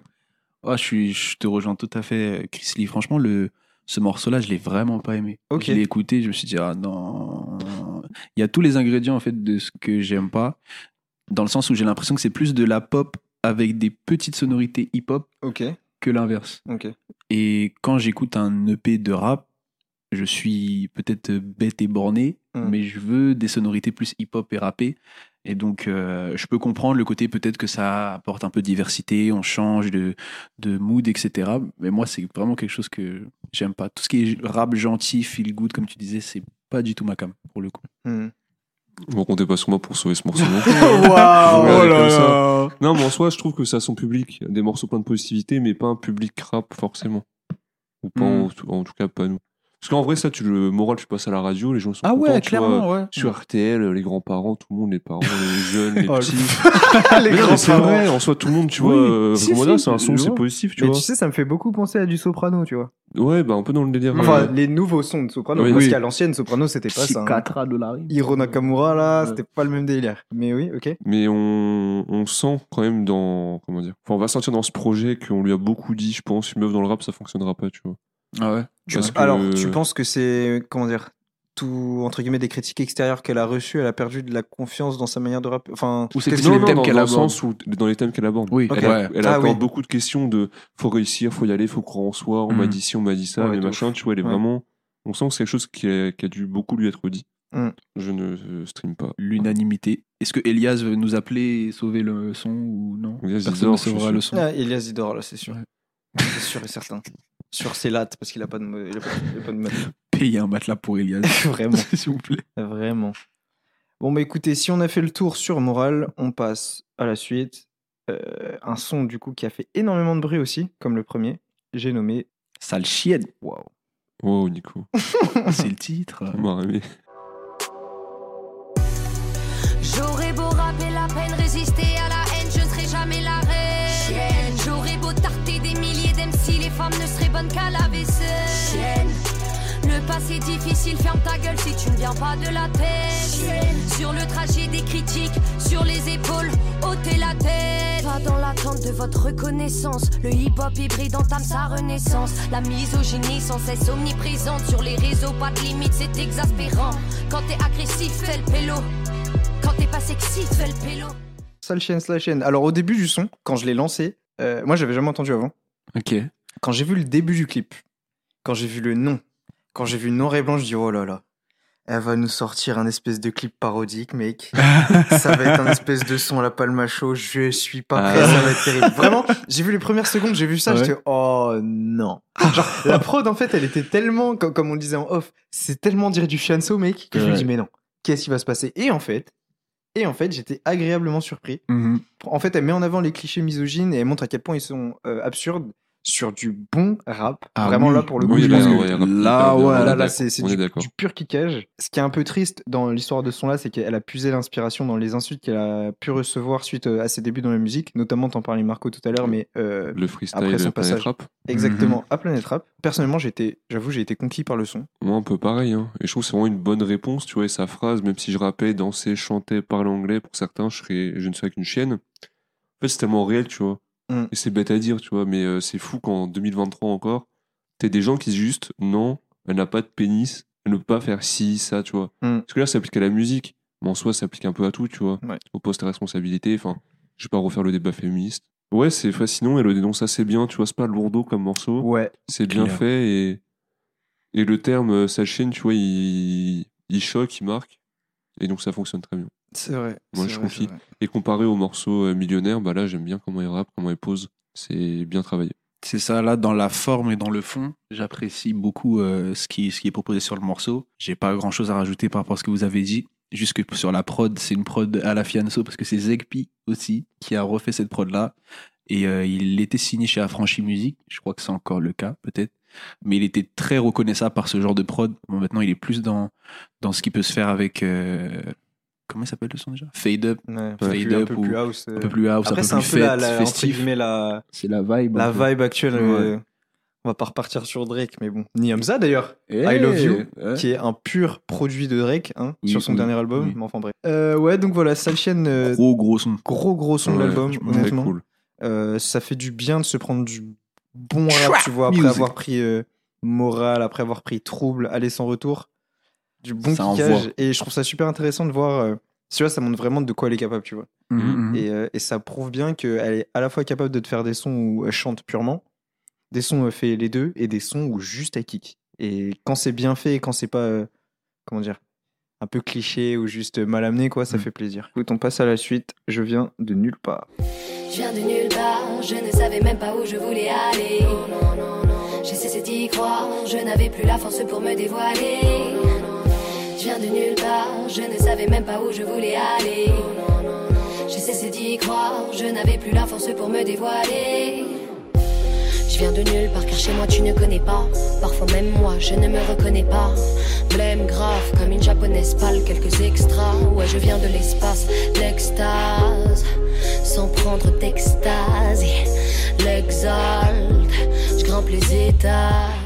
Ah, je, suis, je te rejoins tout à fait, Chris Lee. Franchement, le, ce morceau-là, je l'ai vraiment pas aimé. Ok. Je l'ai écouté, je me suis dit, ah non. Il y a tous les ingrédients, en fait, de ce que j'aime pas. Dans le sens où j'ai l'impression que c'est plus de la pop avec des petites sonorités hip-hop Ok, que l'inverse. ok. Et quand j'écoute un EP de rap, je suis peut-être bête et borné, Mm. mais je veux des sonorités plus hip-hop et rappé. Et donc, euh, je peux comprendre le côté peut-être que ça apporte un peu de diversité, on change de, de mood, etc. Mais moi, c'est vraiment quelque chose que j'aime pas. Tout ce qui est rap gentil, feel good, comme tu disais, c'est pas du tout ma cam, pour le coup. Hmm. Bon, comptez pas sur moi pour sauver ce morceau. Waouh Regardez comme ça. Non, mais en soi, je trouve que ça a son public. Des morceaux pleins de positivité, mais pas un public rap forcément. Ou pas, Mm. en, tout- en tout cas, pas nous. Parce qu'en vrai, ça, tu le moral, tu passes à la radio, les gens sont Ah contents, ouais, tu vois. clairement, ouais. Sur RTL, les grands-parents, tout le monde, les parents, les jeunes, les Oh, petits. les Non, mais grands c'est vrai, en soi, tout le monde, tu Oui, vois. euh, si, si, c'est un son, c'est vois. positif, tu Mais vois. tu sais, ça me fait beaucoup penser à du soprano, tu vois. Ouais, bah, un peu dans le délire. Enfin, euh, les nouveaux sons de soprano. Oui. parce Oui. qu'à l'ancienne, soprano, c'était pas ça. hein. de la rime. Hiro Nakamura, là, Ouais. c'était pas le même délire. Mais oui, ok. Mais on, on sent quand même dans. Comment dire Enfin, on va sentir dans ce projet qu'on lui a beaucoup dit, je pense, une meuf dans le rap, ça fonctionnera pas, tu vois. Ah ouais. Parce Ouais. que- Alors, tu penses que c'est, comment dire, tout, entre guillemets, des critiques extérieures qu'elle a reçues, elle a perdu de la confiance dans sa manière de rap Enfin, Ou c'est que- les non, thèmes non, qu'elle dans, dans le aborde. sens où, dans les thèmes qu'elle aborde. Oui, Ok. Elle, Ah aborde oui. beaucoup de questions de faut réussir, faut y aller, faut croire en soi, on m'a dit ci, on m'a dit ça, Ouais, mais machin, tu vois, elle est Ouais. vraiment. On sent que c'est quelque chose qui a, qui a dû beaucoup lui être dit. Mhm. Je ne stream pas. L'unanimité. Est-ce que Elias veut nous appeler et sauver le son ou non? Elias, il Personne ne sauvera sûr. le son. Ah, Elias Idor, là, c'est sûr. Ouais. C'est sûr et certain. Sur ses lattes, parce qu'il a pas de, il a pas, il a pas de matelas. Payer un matelas pour Elias. Vraiment. S'il vous plaît. Vraiment. Bon, bah écoutez, si on a fait le tour sur Moral, on passe à la suite. Euh, un son, du coup, qui a fait énormément de bruit aussi, comme le premier. j'ai nommé. Sale chienne. Waouh. Wow, Nico. C'est le titre. J'aurais beau rapper la peine, résister à la haine, je ne serai jamais la ne seraient bonnes qu'à la vaisselle. Le passé difficile, ferme ta gueule si tu ne viens pas de la tête. Sur le trajet des critiques, sur les épaules, ôtez la tête. Pas dans l'attente de votre reconnaissance. Le hip-hop hybride entame sa renaissance. La misogynie sans cesse omniprésente sur les réseaux, pas de limite, c'est exaspérant. Quand t'es agressif, fais le pélo. Quand t'es pas sexy, fais le pélo. Sale chienne, sale chienne. Alors, au début du son, quand je l'ai lancé, euh, moi, j'avais jamais entendu avant. Ok. Quand j'ai vu le début du clip, quand j'ai vu le nom, quand j'ai vu noir et blanc, je dis oh là là, elle va nous sortir un espèce de clip parodique, mec. ça va être un espèce de son à la palma chaud. Je suis pas prêt, Ah. ça va être terrible. Vraiment, j'ai vu les premières secondes, j'ai vu ça, Ouais. j'étais oh non. Genre la prod en fait, elle était tellement, comme, comme on le disait en off, c'est tellement dire du fianso, mec, que je me dis mais non, qu'est-ce qui va se passer? Et en fait, et en fait, j'étais agréablement surpris. Mhm. En fait, elle met en avant les clichés misogynes et elle montre à quel point ils sont euh, absurdes sur du bon rap. Ah Vraiment oui. là pour le coup, Oui, là, ouais, là, ouais, là, là, c'est du, du pur kickage. Ce qui est un peu triste dans l'histoire de ce son-là, c'est qu'elle a puisé l'inspiration dans les insultes qu'elle a pu recevoir suite euh, à ses débuts dans la musique. Notamment, t'en parlais Marco tout à l'heure, mais euh, Le freestyle Après son Planet passage. Rap. exactement à Planet Rap. Personnellement, été- j'avoue, j'ai été conquis par le son. Moi, un peu pareil. Hein. Et je trouve que c'est vraiment une bonne réponse, tu vois. Et sa phrase, même si je rappais, dansais, chantais, parlais anglais, pour certains, je, serais, je ne serais qu'une chienne. En fait, c'est tellement réel, tu vois. Mm. Et c'est bête à dire, tu vois. Mais euh, c'est fou qu'en 2023 encore, t'es des gens qui disent juste non, elle n'a pas de pénis, elle ne peut pas faire ci, ça, tu vois. Mm. Parce que là, ça s'applique à la musique. Mais en soi, ça s'applique un peu à tout, tu vois. Ouais. Au poste à responsabilité. Enfin, je vais pas refaire le débat féministe. Ouais, c'est fascinant. Elle le dénonce assez bien, tu vois. C'est pas lourdeau comme morceau. Ouais, C'est bien Clair. fait et, et le terme euh, sa chaîne, tu vois, il, il choque, il marque. Et donc ça fonctionne très bien. C'est vrai. Moi, je vrai, confie. Et comparé au morceau euh, Millionnaire, bah là, j'aime bien comment il rappe, comment il pose. C'est bien travaillé. C'est ça, là, dans la forme et dans le fond, j'apprécie beaucoup euh, ce, qui, ce qui est proposé sur le morceau. J'ai pas grand chose à rajouter par rapport à ce que vous avez dit. Juste que sur la prod, c'est une prod à la Fianso parce que c'est Zegpi aussi qui a refait cette prod-là. Et euh, il était signé chez Affranchi Music. Je crois que c'est encore le cas, peut-être. Mais il était très reconnaissable par ce genre de prod. Bon, maintenant, il est plus dans, dans ce qui peut se faire avec. euh, comment il s'appelle le son déjà? Fade Up. Ouais, Ouais. plus- Fade un up peu ou- plus house. euh. Un peu plus house, Après, un c'est peu un plus peu la, fête, la, entre festif. la, C'est la vibe. la un peu. vibe actuelle. Ouais. euh, On va pas repartir sur Drake, mais bon. Ni Hamza d'ailleurs. Eh, I Love You, ouais. qui est un pur produit de Drake hein, Oui, sur son oui, dernier album. oui. Mais enfin bref. Euh, ouais, donc voilà, sale chienne, euh, Gros, gros son. gros gros son de l'album, honnêtement. cool. Euh, ça fait du bien de se prendre du bon rap, tu vois, après Music. avoir pris euh, Moral, après avoir pris Trouble, Aller sans retour. Du bon Ça kickage. Et je trouve ça super intéressant de voir. euh, tu vois, ça montre vraiment de quoi elle est capable, tu vois. Mhm. Et, euh, et ça prouve bien qu'elle est à la fois capable de te faire des sons où elle chante purement, des sons où elle fait les deux, et des sons où juste elle kick. Et quand c'est bien fait et quand c'est pas, euh, comment dire, un peu cliché ou juste mal amené, quoi, ça Mm. fait plaisir. Écoute, on passe à la suite. Je viens de nulle part. Je viens de nulle part, je ne savais même pas où je voulais aller. J'ai cessé d'y croire, je n'avais plus la force pour me dévoiler. Je viens de nulle part, je ne savais même pas où je voulais aller. J'ai cessé d'y croire, je n'avais plus la force pour me dévoiler. Je viens de nulle part car chez moi tu ne connais pas. Parfois même moi je ne me reconnais pas. Blême grave comme une japonaise pâle, quelques extras. Ouais, je viens de l'espace, l'extase. Sans prendre d'extase, l'exalte. Je grimpe les étages.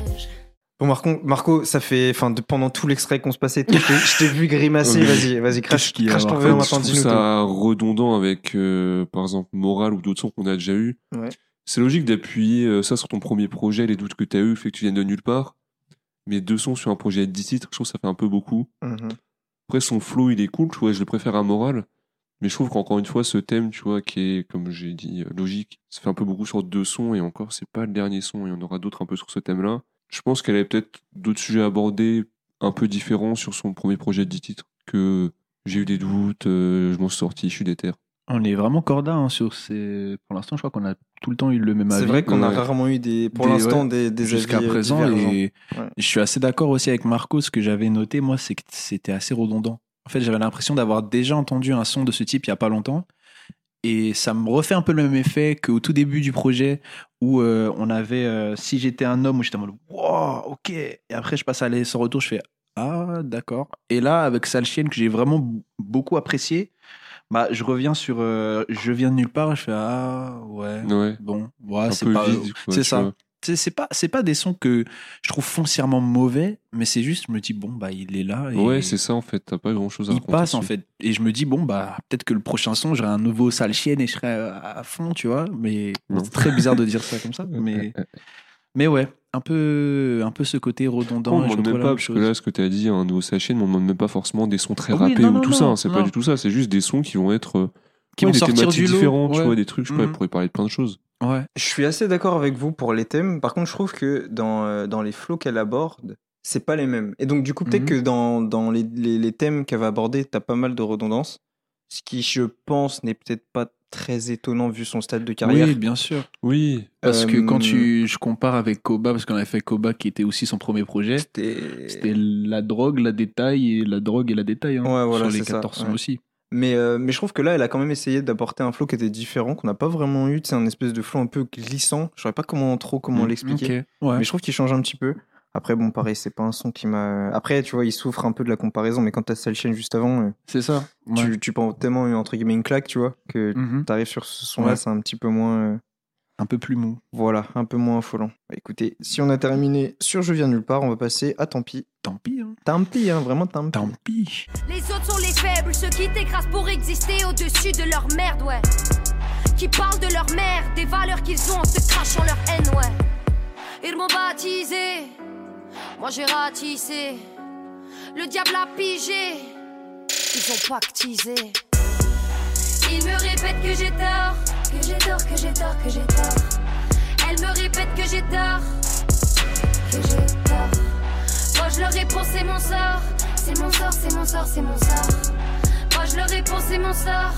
Bon, Marco, Marco ça fait, enfin, pendant tout l'extrait qu'on se passait, je t'ai- je t'ai vu grimacer. Oui. Vas-y, vas-y, crache, a, crache ton je maintenant, ça redondant avec, euh, par exemple, Moral ou d'autres sons qu'on a déjà eu. Ouais. C'est logique d'appuyer euh, ça sur ton premier projet, les doutes que tu as eu, le fait que tu viennes de nulle part. Mais deux sons sur un projet de 10 titres, je trouve que ça fait un peu beaucoup. Mhm. Après, son flow, il est cool, tu vois, je le préfère à Moral. Mais je trouve qu'encore une fois, ce thème, tu vois, qui est, comme j'ai dit, euh, logique, ça fait un peu beaucoup sur deux sons, et encore, c'est pas le dernier son, il y en aura d'autres un peu sur ce thème-là. Je pense qu'elle avait peut-être d'autres sujets abordés un peu différents sur son premier projet de 10 titres, que j'ai eu des doutes, euh, je m'en suis sorti, je suis déter. On est vraiment corda hein, sur ces. Pour l'instant, je crois qu'on a tout le temps eu le même avis. C'est vrai qu'on a ouais. rarement eu des, pour Des- l'instant, ouais, des, des jusqu'à euh, présent. Et Ouais. je suis assez d'accord aussi avec Marco. Ce que j'avais noté, moi, c'est que c'était assez redondant. En fait, j'avais l'impression d'avoir déjà entendu un son de ce type il y a pas longtemps. Et ça me refait un peu le même effet qu'au tout début du projet où euh, on avait euh, Si j'étais un homme, où j'étais en mode Wow, ok. Et après, je passe à l'aller sans retour, je fais Ah, d'accord. Et là, avec Sale Chienne, que j'ai vraiment beaucoup apprécié, bah, je reviens sur euh, Je viens de nulle part, je fais Ah, ouais. Ouais. Bon, ouais, c'est pas. c'est ça. C'est pas, c'est pas des sons que je trouve foncièrement mauvais, mais c'est juste, je me dis, bon, bah, il est là. Et Ouais, c'est ça en fait. T'as pas grand chose à il passe en fait. Et je me dis, bon, bah, peut-être que le prochain son, j'aurai un nouveau sale chienne et je serai à fond, tu vois. Mais c'est très bizarre de dire ça comme ça. Mais, mais ouais, un peu, un peu ce côté redondant. on demande même pas, parce que là, ce que tu as dit, un nouveau sachet, on demande même pas forcément des sons très rappés non, ou non, tout non, ça. C'est pas du tout ça. C'est juste des sons qui vont être. euh, Qui ouais, vont des sortir thématiques du lot, différentes, tu vois, des trucs, je Mhm. elle pourrait parler de plein de choses. Ouais. Je suis assez d'accord avec vous pour les thèmes. Par contre, je trouve que dans, euh, dans les flots qu'elle aborde, c'est pas les mêmes. Et donc, du coup, peut-être Mhm. que dans, dans les, les, les thèmes qu'elle va aborder, t'as pas mal de redondance. Ce qui, je pense, n'est peut-être pas très étonnant vu son stade de carrière. Oui, bien sûr. Oui, Parce que Euh, quand tu, je compare avec Koba, parce qu'on avait fait Koba qui était aussi son premier projet, C'était. la drogue, la détail et la drogue et la détail. Hein, Ouais, voilà, sur les c'est ça, 14 sons ouais. aussi. Mais, euh, mais je trouve que là, elle a quand même essayé d'apporter un flow qui était différent, qu'on n'a pas vraiment eu. C'est un espèce de flow un peu glissant. Je saurais pas comment trop comment Mm, l'expliquer. Ouais. Mais je trouve qu'il change un petit peu. Après, bon, pareil, c'est pas un son qui m'a. Après, tu vois, il souffre un peu de la comparaison, mais quand t'as celle chaîne juste avant, euh, C'est ça. Ouais. tu, tu prends tellement entre guillemets une claque, tu vois, que Mhm. t'arrives sur ce son-là, Ouais. c'est un petit peu moins. Un peu plus mou. Voilà, un peu moins affolant. Bah, écoutez, si on a terminé sur Je viens nulle part, on va passer à Tant pis. Tant pis. Hein. Tant pis, hein, vraiment tant pis. Tant pis. Les autres sont les faibles, ceux qui t'écrasent pour exister au-dessus de leur merde, ouais. Qui parlent de leur mère, des valeurs qu'ils ont en se crachant leur haine, ouais. Ils m'ont baptisé, moi j'ai ratissé. Le diable a pigé, ils ont pactisé. Ils me répètent que j'ai tort, que j'ai tort, que j'ai tort, que j'ai tort. Elle me répète que j'ai tort, que j'ai tort. Moi je leur réponds c'est mon sort, c'est mon sort, c'est mon sort, c'est mon sort. Moi je leur réponds c'est mon sort.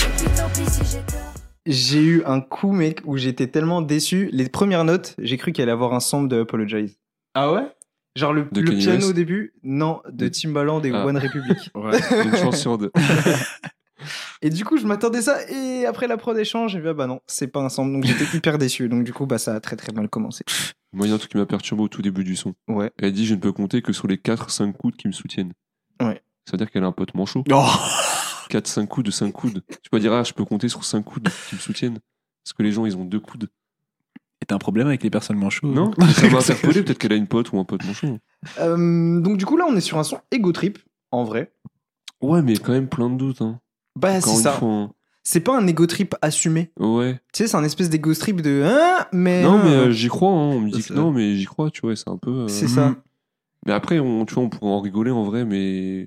Et puis tant pis si j'ai tort. J'ai eu un coup, mec, où j'étais tellement déçu. Les premières notes, j'ai cru qu'il allait avoir un sample de Apologize. Ah ouais? Genre le, De le Kanye piano West? au début? Non, de De- Timbaland et Ah. One Republic. Ouais. une chance sur deux. Et du coup, je m'attendais ça. Et après la prod échange, j'ai vu, ah bah non, c'est pas un sample. Donc j'étais hyper déçu. Donc du coup, bah ça a très très mal commencé. Moi, il y a un truc qui m'a perturbé au tout début du son. Ouais. Elle dit Je ne peux compter que sur les 4-5 coudes qui me soutiennent. Ouais. Ça veut dire qu'elle a un pote manchot. Oh 4-5 coudes, 5 coudes. Tu peux dire Ah, je peux compter sur 5 coudes qui me soutiennent. Parce que les gens, ils ont deux coudes. Et t'as un problème avec les personnes manchots Non Ça m'a interpellé. Peut-être qu'elle a une pote ou un pote manchot. Euh, donc du coup, là, on est sur un son ego trip, en vrai. Ouais, mais quand même plein de doutes. Hein. Bah, c'est ça. hein. C'est pas un ego trip assumé. Ouais. Tu sais, c'est un espèce d'ego trip de. Hein, mais. Non, mais euh, j'y crois. hein. On me dit que non, mais j'y crois. Tu vois, c'est un peu. euh, c'est ça. Mais après, on, tu vois, on pourrait en rigoler en vrai, mais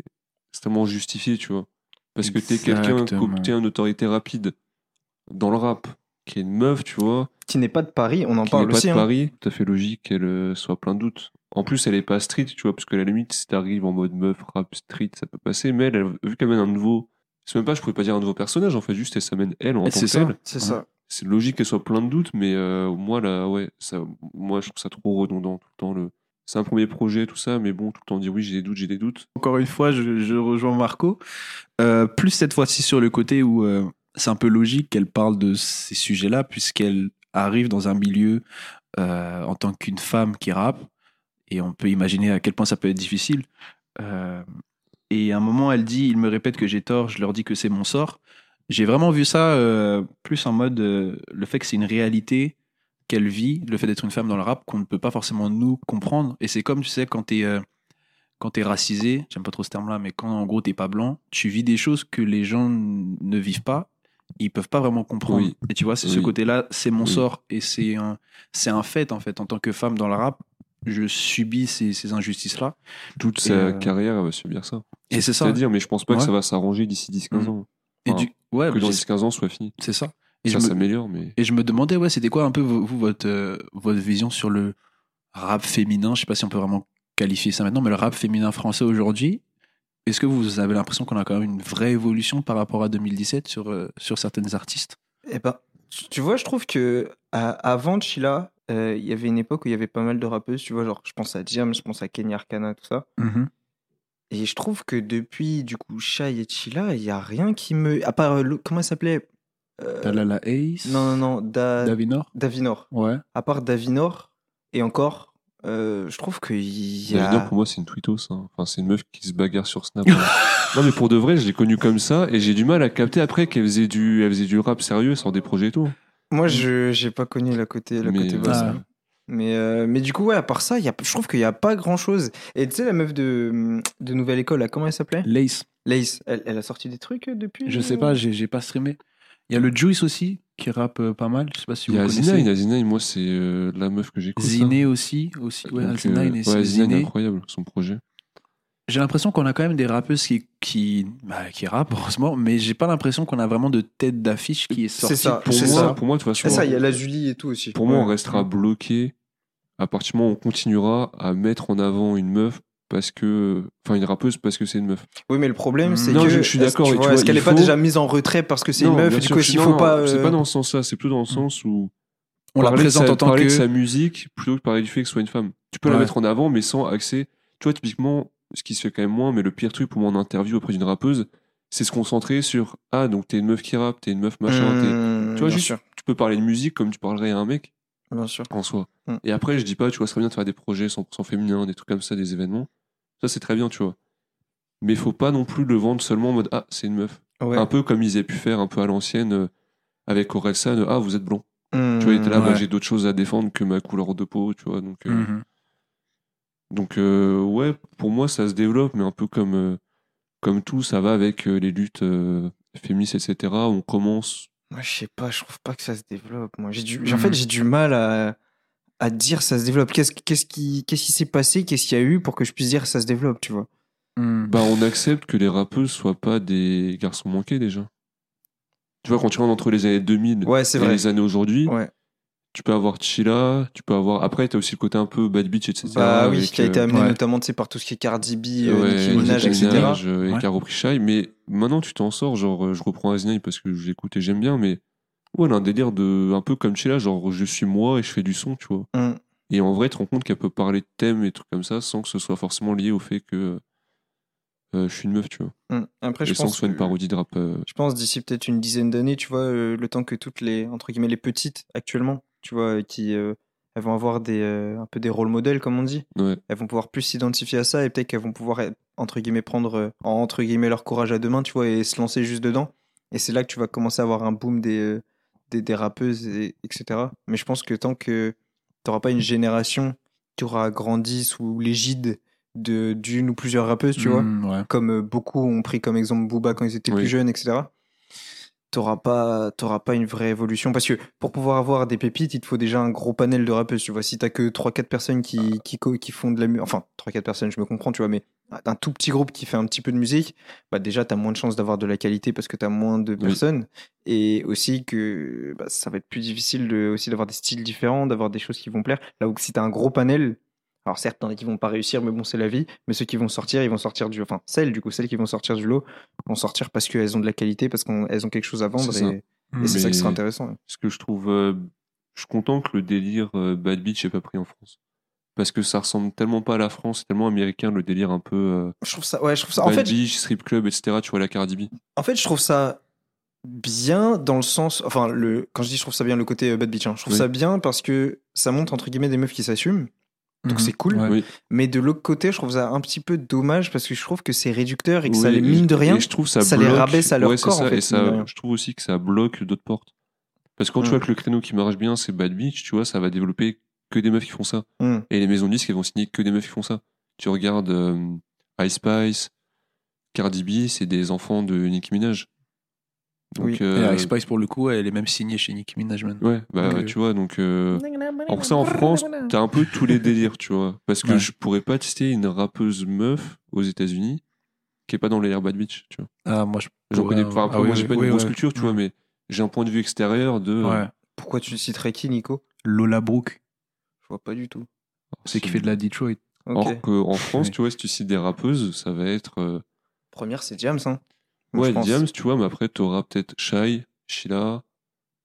c'est tellement justifié, tu vois. Parce que t'es quelqu'un, que t'es une autorité rapide dans le rap, qui est une meuf, tu vois, Qui n'est pas de Paris, on en qui n'est parle pas aussi. de hein. Paris, tout à fait logique qu'elle euh, soit plein de doutes. En plus, elle est pas street, tu vois, parce que à la limite, si t'arrives en mode meuf, rap, street, ça peut passer, mais elle, elle- vu qu'elle mène un nouveau. C'est même pas, je pourrais pas dire un nouveau personnage, en fait, juste elle s'amène elle en Et tant c'est que ça. C'est ça. C'est logique qu'elle soit plein de doutes, mais euh, moi, là, ouais, ça, moi, je trouve ça trop redondant tout le temps. Le... C'est un premier projet, tout ça, mais bon, tout le temps dire oui, j'ai des doutes, j'ai des doutes. Encore une fois, je, je rejoins Marco. Euh, plus cette fois-ci sur le côté où euh, c'est un peu logique qu'elle parle de ces sujets-là, puisqu'elle arrive dans un milieu euh, en tant qu'une femme qui rappe. Et on peut imaginer à quel point ça peut être difficile. Et à un moment, elle dit Il me répète que j'ai tort, je leur dis que c'est mon sort. J'ai vraiment vu ça euh, plus en mode euh, le fait que c'est une réalité qu'elle vit, le fait d'être une femme dans le rap, qu'on ne peut pas forcément nous comprendre. Et c'est comme, tu sais, quand t'es euh, quand t'es racisé, j'aime pas trop ce terme-là, mais quand en gros t'es pas blanc, tu vis des choses que les gens ne vivent pas, ils peuvent pas vraiment comprendre. Oui. Et tu vois, c'est ce côté-là, c'est mon Oui. sort et c'est un, c'est un fait en fait. En tant que femme dans le rap, je subis ces, ces injustices-là. Toute Et, sa euh, carrière, elle va subir ça. Et c'est ça. C'est-à-dire, mais je pense pas que ça va s'arranger d'ici 10-15 Mhm. ans. Et Enfin, du, ouais, que dans c'est 10-15 ans, soit fini. c'est ça. Et ça me, s'améliore, mais. et je me demandais, ouais, c'était quoi un peu vous, vous, votre, euh, votre vision sur le rap féminin? Je sais pas si on peut vraiment qualifier ça maintenant, mais le rap féminin français aujourd'hui, est-ce que vous avez l'impression qu'on a quand même une vraie évolution par rapport à 2017 sur, euh, sur certaines artistes? Eh ben, tu tu vois, je trouve que à- avant Chila, euh, il y avait une époque où il y avait pas mal de rappeuses. Tu vois, genre, je pense à Diam, je pense à Kenya Arcana, tout ça. Et je trouve que depuis, du coup, Shai et Chila, il y a rien qui me. À part. euh, comment elle s'appelait? Euh, Talala Ace? Non, non, non. Da- Davinor? Davinor. Ouais. À part Davinor, et encore, euh, je trouve qu'il y a. Davinor, pour moi, c'est une tweetos. hein. Enfin, c'est une meuf qui se bagarre sur Snap. hein. non, mais pour de vrai, je l'ai connue comme ça et j'ai du mal à capter après qu'elle faisait du, elle faisait du rap sérieux sans des projets et tout. Moi, je j'ai pas connu la côté, la Mais, côté euh, boss. Ah. Mais, euh, mais du coup, ouais, à part ça, il y a, je trouve qu'il y a pas grand chose. Et tu sais, la meuf de, de Nouvelle École, là, comment elle s'appelait? Lace. Lace, elle, elle a sorti des trucs euh, depuis? Je sais pas, j'ai j'ai pas streamé. Il y a le Juice aussi qui rappe pas mal. Je sais pas si Il y vous a connaissez. Zinaï, moi, c'est euh, la meuf que j'écoute. Ziné aussi, aussi. Ouais, euh, et ouais, Ziné. incroyable, son projet. J'ai l'impression qu'on a quand même des rappeuses qui, qui, bah, qui rappent, heureusement, mais j'ai pas l'impression qu'on a vraiment de tête d'affiche qui est sortie. ça, Pour c'est moi, ça. pour moi, de toute façon, C'est ça, il y a la Julie et tout aussi. pour moi, on Ouais. restera bloqué à partir du moment où on continuera à mettre en avant une meuf parce que, enfin, une rappeuse parce que c'est une meuf. Oui, mais le problème, c'est Non, que. je- je suis est-ce- d'accord, vois, Est-ce qu'elle est pas faut- déjà mise en retrait parce que c'est une meuf du sûr coup, s'il faut non, pas. C'est euh, pas dans ce sens-là, c'est plutôt dans le sens où. On la présente sa- en tant parler que. de sa musique plutôt que parler du fait que ce soit une femme. Tu peux la mettre en avant, mais sans accès. Tu vois, typiquement, ce qui se fait quand même moins, mais le pire truc pour moi en interview auprès d'une rappeuse, c'est se concentrer sur Ah, donc t'es une meuf qui rappe, t'es une meuf machin. t'es- hum, Tu vois, juste, sûr, tu peux parler de musique comme tu parlerais à un mec bien sûr. en soi. Mm. Et après, je dis pas, tu vois, ce serait bien de faire des projets 100% féminins, des trucs comme ça, des événements. Ça, c'est très bien, tu vois. Mais faut pas non plus le vendre seulement en mode Ah, c'est une meuf. Ouais. Un peu comme ils avaient pu faire un peu à l'ancienne euh, avec Orelsan, Ah, vous êtes blanc. Hum, Tu vois, il était là, bah, j'ai d'autres choses à défendre que ma couleur de peau, tu vois. Donc, euh, Mhm. Donc euh, ouais, pour moi, ça se développe, mais un peu comme, euh, comme tout, ça va avec euh, les luttes euh, féministes, etc. On commence. Moi, je sais pas, je trouve pas que ça se développe. Moi, j'ai du... En fait, j'ai du mal à, à dire ça se développe. Qu'est-ce qu'est-ce qui qu'est-ce qui s'est passé Qu'est-ce qu'il y a eu pour que je puisse dire ça se développe, tu vois? Mhm. Bah, on accepte que les rappeuses soient pas des garçons manqués déjà. Tu vois, quand tu rentres entre les années 2000 Ouais, c'est et vrai. les années aujourd'hui, Ouais. Tu peux avoir Chila, tu peux avoir. Après, t'as aussi le côté un peu bad bitch, etc. Bah oui, qui a été euh, amené ouais. notamment par tout ce qui est Cardi B, euh, ouais, Nicki Minaj, Nicki etc. Euh, et Ouais. Caro Prichai. Mais maintenant, tu t'en sors. Genre, je reprends Aznai parce que j'écoute et j'aime bien. Mais ouais, a un délire de. Un peu comme Chila, genre, je suis moi et je fais du son, tu vois. Hum. Et en vrai, tu te rends compte qu'elle peut parler de thèmes et trucs comme ça sans que ce soit forcément lié au fait que euh, je suis une meuf, tu vois. Après, et je sans que pense ce soit une que- parodie de rap. euh, Je pense d'ici peut-être une dizaine d'années, tu vois, euh, le temps que toutes les entre guillemets les petites actuellement, tu vois, euh, qui euh, elles vont avoir des euh, un peu des rôles modèles comme on dit. ouais. Elles vont pouvoir plus s'identifier à ça et peut-être qu'elles vont pouvoir être, entre guillemets prendre entre guillemets leur courage à deux mains, tu vois, et se lancer juste dedans. Et c'est là que tu vas commencer à avoir un boom des des, des rappeuses et, etc. Mais je pense que tant que tu n'auras pas une génération qui aura grandi sous l'égide de d'une ou plusieurs rappeuses, tu vois, ouais. comme beaucoup ont pris comme exemple Booba quand ils étaient Oui. plus jeunes, etc. T'auras pas, t'auras pas une vraie évolution parce que pour pouvoir avoir des pépites, il te faut déjà un gros panel de rappeuses. Tu vois, si t'as que 3-4 personnes qui, qui, co- qui font de la musique, enfin 3-4 personnes, je me comprends, tu vois, mais un tout petit groupe qui fait un petit peu de musique, bah déjà t'as moins de chances d'avoir de la qualité parce que t'as moins de personnes et aussi que bah, ça va être plus difficile de, aussi d'avoir des styles différents, d'avoir des choses qui vont plaire. Là où si t'as un gros panel, alors certes, t'en as qui vont pas réussir, mais bon, c'est la vie. Mais ceux qui vont sortir, ils vont sortir du, enfin celles du coup, celles qui vont sortir du lot, vont sortir parce qu'elles ont de la qualité, parce qu'elles ont quelque chose à vendre C'est ça. et, et c'est ça qui sera intéressant. Ce que je trouve. euh, je suis content que le délire euh, Bad Beach ait pas pris en France. Parce que ça ressemble tellement pas à la France, c'est tellement américain le délire un peu. euh, Je trouve ça, ouais, je trouve ça. En Bad fait, Beach, strip club, etc. Tu vois la Cardi B. en fait, je trouve ça bien dans le sens, enfin, le, quand je dis je trouve ça bien, le côté euh, bad bitch, hein, je trouve Oui. ça bien parce que ça montre entre guillemets des meufs qui s'assument. Donc Mhm. c'est cool. Ouais. Mais de l'autre côté, je trouve ça un petit peu dommage parce que je trouve que c'est réducteur et que ça les mine de rien. Et je trouve ça, ça les rabaisse à leur ouais, corps, ça, en fait, et ça, je trouve aussi que ça bloque d'autres portes. Parce que quand tu Mm. vois que le créneau qui marche bien, c'est Bad Beach, tu vois, ça va développer que des meufs qui font ça. Hmm. Et les maisons de disques, elles vont signer que des meufs qui font ça. Tu regardes euh, Ice Spice, Cardi B, c'est des enfants de Nicki Minaj. Donc, Oui. euh, Et Ice Spice, pour le coup, elle est même signée chez Nicki Minaj. man. Ouais, bah Donc, euh, tu vois, donc. euh, Alors ça, en France, t'as un peu tous les délires, tu vois. Parce que Ouais. je pourrais pas tester une rappeuse meuf aux États-Unis qui est pas dans l'air Bad Beach, tu vois. Ah, moi, je. J'en ouais, connais pas. Après, ah oui, moi, j'ai oui, pas une oui, grosse ouais. culture, tu vois, Mm. mais j'ai un point de vue extérieur de. euh, Ouais. Pourquoi tu citerais qui, Nico? Lola Brooke, Je vois pas du tout. c'est qui fait de la Detroit. Ok. Or qu'en France, Oui. tu vois, si tu cites des rappeuses, ça va être. euh, Première, c'est James, hein. Ouais, pense. Diams, tu vois, mais après, t'auras peut-être Shai, Sheila.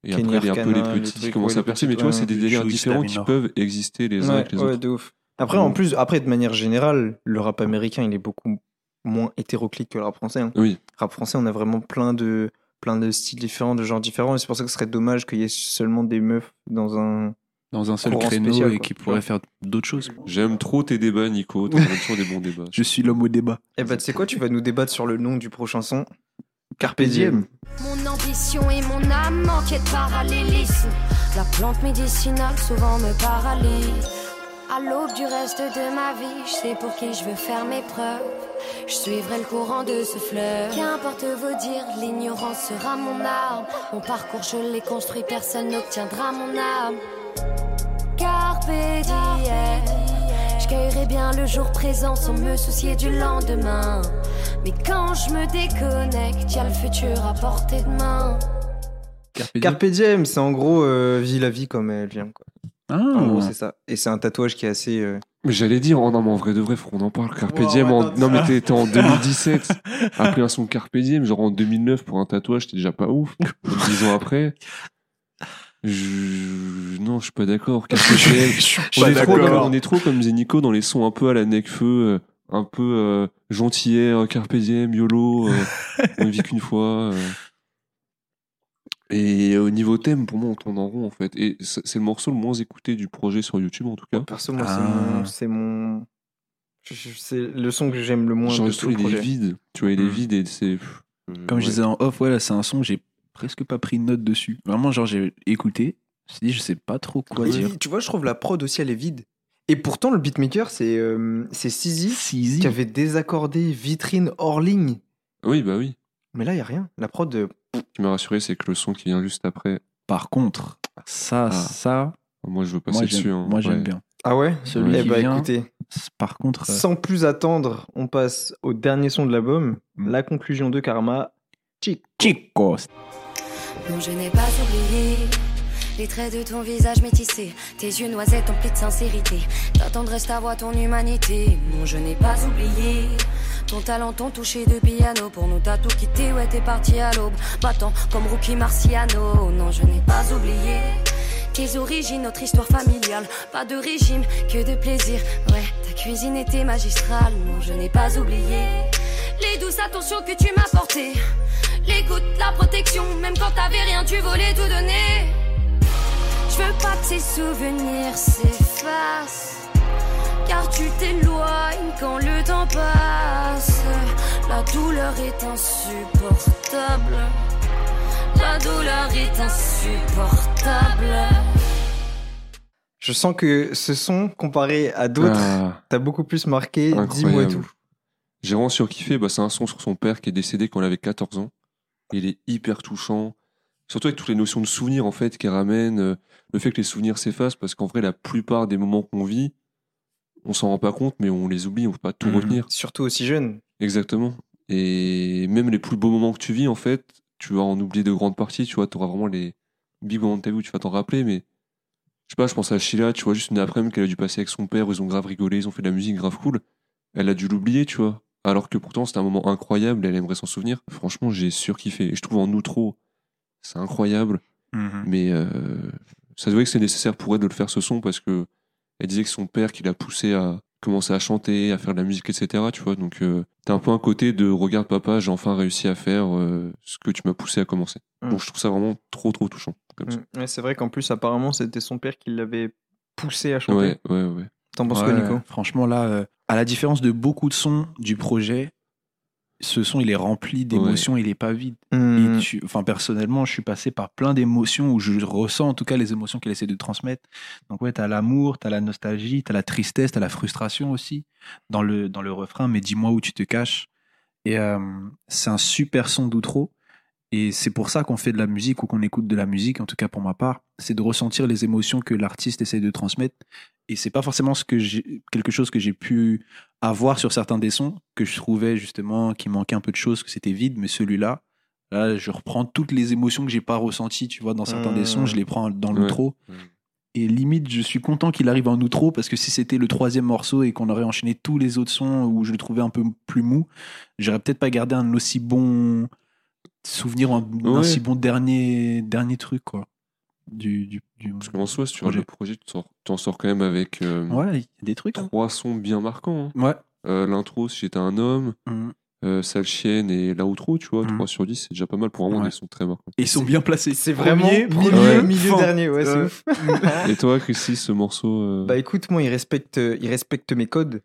Et Kenny après, il y a un peu Arcana, les les petits qui commencent ouais, à les percer, mais tu vois, c'est des du délires différents qui Daminor. peuvent exister les uns Ouais, avec les ouais, autres. de ouf. Après, en plus, après, de manière générale, le rap américain, il est beaucoup moins hétéroclite que le rap français. hein. Oui, Rap français, on a vraiment plein de plein de styles différents, de genres différents. Et c'est pour ça que ce serait dommage qu'il y ait seulement des meufs dans un. Dans un seul créneau spécial, et qui pourrait faire d'autres choses. J'aime trop tes débats, Nico. T'as toujours des bons débats. Je suis l'homme au débat. Eh bah, tu sais quoi, tu vas nous débattre sur le nom du prochain son. Carpe diem. Mon ambition et mon âme manquaient de parallélisme. La plante médicinale souvent me paralyse. À l'aube du reste de ma vie, je sais pour qui je veux faire mes preuves. Je suivrai le courant de ce fleuve. Qu'importe vos dires, l'ignorance sera mon arme. Mon parcours, je l'ai construit, personne n'obtiendra mon âme. Carpe diem. Je cueillerai bien le jour présent sans me soucier du lendemain. Mais quand je me déconnecte, y a le futur à portée de main. Carpe diem. Carpe diem, c'est en gros euh, vis la vie comme elle vient. Quoi. Ah, En gros, c'est ça. Et c'est un tatouage qui est assez. euh, Mais j'allais dire, oh non, mais en vrai de vrai, faut qu'on en parle. Carpe Wow, Diem, en- non, mais t'es en 2017. Appeler un son Carpe Diem, genre en 2009 pour un tatouage, t'es déjà pas ouf. Dix ans après. Je... Non, je suis pas d'accord. On, est trop, dans- on est trop comme disait Nico dans les sons un peu à la Necfeu, euh, un peu euh, gentillet, Carpe Diem, YOLO, euh, on ne vit qu'une fois. euh. Et au niveau thème, pour moi, on tourne en rond en fait. Et c'est le morceau le moins écouté du projet sur YouTube en tout cas. Perso, moi, Ah. c'est mon. C'est mon... C'est le son que j'aime le moins Genre, de le tout son, le il est vide. Tu vois, il est Mm. vide et c'est. euh, Comme je disais en off, ouais, là, c'est un son que j'ai presque pas pris de note dessus. Vraiment, genre, j'ai écouté. Je me suis dit, je sais pas trop quoi dire. tu vois, je trouve la prod aussi, elle est vide. Et pourtant, le beatmaker, c'est euh, c'est Sizi qui avait désaccordé vitrine hors ligne. Oui, bah oui. Mais là, il y a rien. La prod, euh, Ce qui m'a rassuré, c'est que le son qui vient juste après, Par contre, ça, Ah. ça, moi je veux passer moi, dessus. hein. moi, j'aime Ouais. bien. Ah ouais Celui Eh qui bah vient, écoutez, par contre, euh, sans plus attendre, on passe au dernier son de l'album, Mm. la conclusion de Karma. Chic. Chicos. Non, je n'ai pas oublié les traits de ton visage métissé, tes yeux noisettes emplis de sincérité, ta tendresse, ta voix, ton humanité. Non, je n'ai pas oublié ton talent, ton toucher de piano pour nous t'as tout quitté, ouais, t'es parti à l'aube, battant comme Rookie Marciano. Non, je n'ai pas oublié. Tes origines, notre histoire familiale, pas de régime, que de plaisir. Ouais, ta cuisine était magistrale, non, je n'ai pas oublié les douces attentions que tu m'as portées. L'écoute, la protection, même quand t'avais rien, tu voulais tout donner. Je veux pas que ces souvenirs s'effacent. Car tu t'éloignes quand le temps passe. La douleur est insupportable. La douleur est insupportable. Je sens que ce son, comparé à d'autres, Ah, t'as beaucoup plus marqué. Dis-moi tout. J'ai vraiment surkiffé. Bah, c'est un son sur son père qui est décédé quand il avait 14 ans. Il est hyper touchant. Surtout avec toutes les notions de souvenirs en fait qu'il ramène. euh, Le fait que les souvenirs s'effacent parce qu'en vrai, la plupart des moments qu'on vit, on s'en rend pas compte, mais on les oublie, on peut pas tout Mhm. retenir. Surtout aussi jeune. Exactement. Et même les plus beaux moments que tu vis, en fait, tu vas en oublier de grandes parties. Tu vois, tu auras vraiment les big moments de ta vie où tu vas t'en rappeler. Mais je sais pas, je pense à Sheila, tu vois, juste une après-midi qu'elle a dû passer avec son père, où ils ont grave rigolé, ils ont fait de la musique grave cool. Elle a dû l'oublier, tu vois. Alors que pourtant, c'était un moment incroyable, elle aimerait s'en souvenir. Franchement, j'ai surkiffé. Et je trouve en outro, c'est incroyable. Mhm. Mais euh, ça se voyait que c'est nécessaire pour elle de le faire ce son parce que elle disait que son père qui l'a poussé à commencer à chanter, à faire de la musique, etc. Tu vois, donc euh, t'as un peu un côté de regarde papa, j'ai enfin réussi à faire euh, ce que tu m'as poussé à commencer. Mm. Donc je trouve ça vraiment trop trop touchant. Ouais, c'est vrai qu'en plus, apparemment, c'était son père qui l'avait poussé à chanter. Ouais, ouais, ouais. T'en penses Ouais, quoi, Nico? Franchement, là, euh, à la différence de beaucoup de sons du projet, ce son, il est rempli d'émotions, il est pas vide. Mm. Et tu- enfin, personnellement, je suis passé par plein d'émotions où je ressens en tout cas les émotions qu'elle essaie de transmettre. Donc, ouais, t'as l'amour, t'as la nostalgie, t'as la tristesse, t'as la frustration aussi dans le, dans le refrain, mais dis-moi où tu te caches. Et euh, c'est un super son d'outro. Et c'est pour ça qu'on fait de la musique ou qu'on écoute de la musique, en tout cas pour ma part, c'est de ressentir les émotions que l'artiste essaie de transmettre. Et c'est pas forcément ce que quelque chose que j'ai pu avoir sur certains des sons, que je trouvais justement qu'il manquait un peu de choses, que c'était vide, mais celui-là, là, je reprends toutes les émotions que j'ai pas ressenties, tu vois, dans certains des sons, je les prends dans l'outro. Et limite, je suis content qu'il arrive en outro parce que si c'était le troisième morceau et qu'on aurait enchaîné tous les autres sons où je le trouvais un peu plus mou, j'aurais peut-être pas gardé un aussi bon souvenir, un, un Ouais. si bon dernier, dernier truc, quoi. Du, du, du- Parce qu'en soi, si tu regardes Projet. le projet, tu t'en- t'en sors quand même avec euh, Ouais, il y a des trucs. hein. trois sons bien marquants. hein. Ouais. Euh, L'intro, si j'étais un homme, Mhm. euh, Sale Chienne et l'outro, tu vois, Mhm. 3 sur 10, c'est déjà pas mal pour vraiment Ouais. des sons très marquants. Et ils sont bien placés. C'est vraiment Premier, milieu, premier, milieu dernier, ouais, c'est Ouais. ouf. Et toi, Christy, ce morceau euh, Bah écoute, moi, il respecte, il respecte mes codes.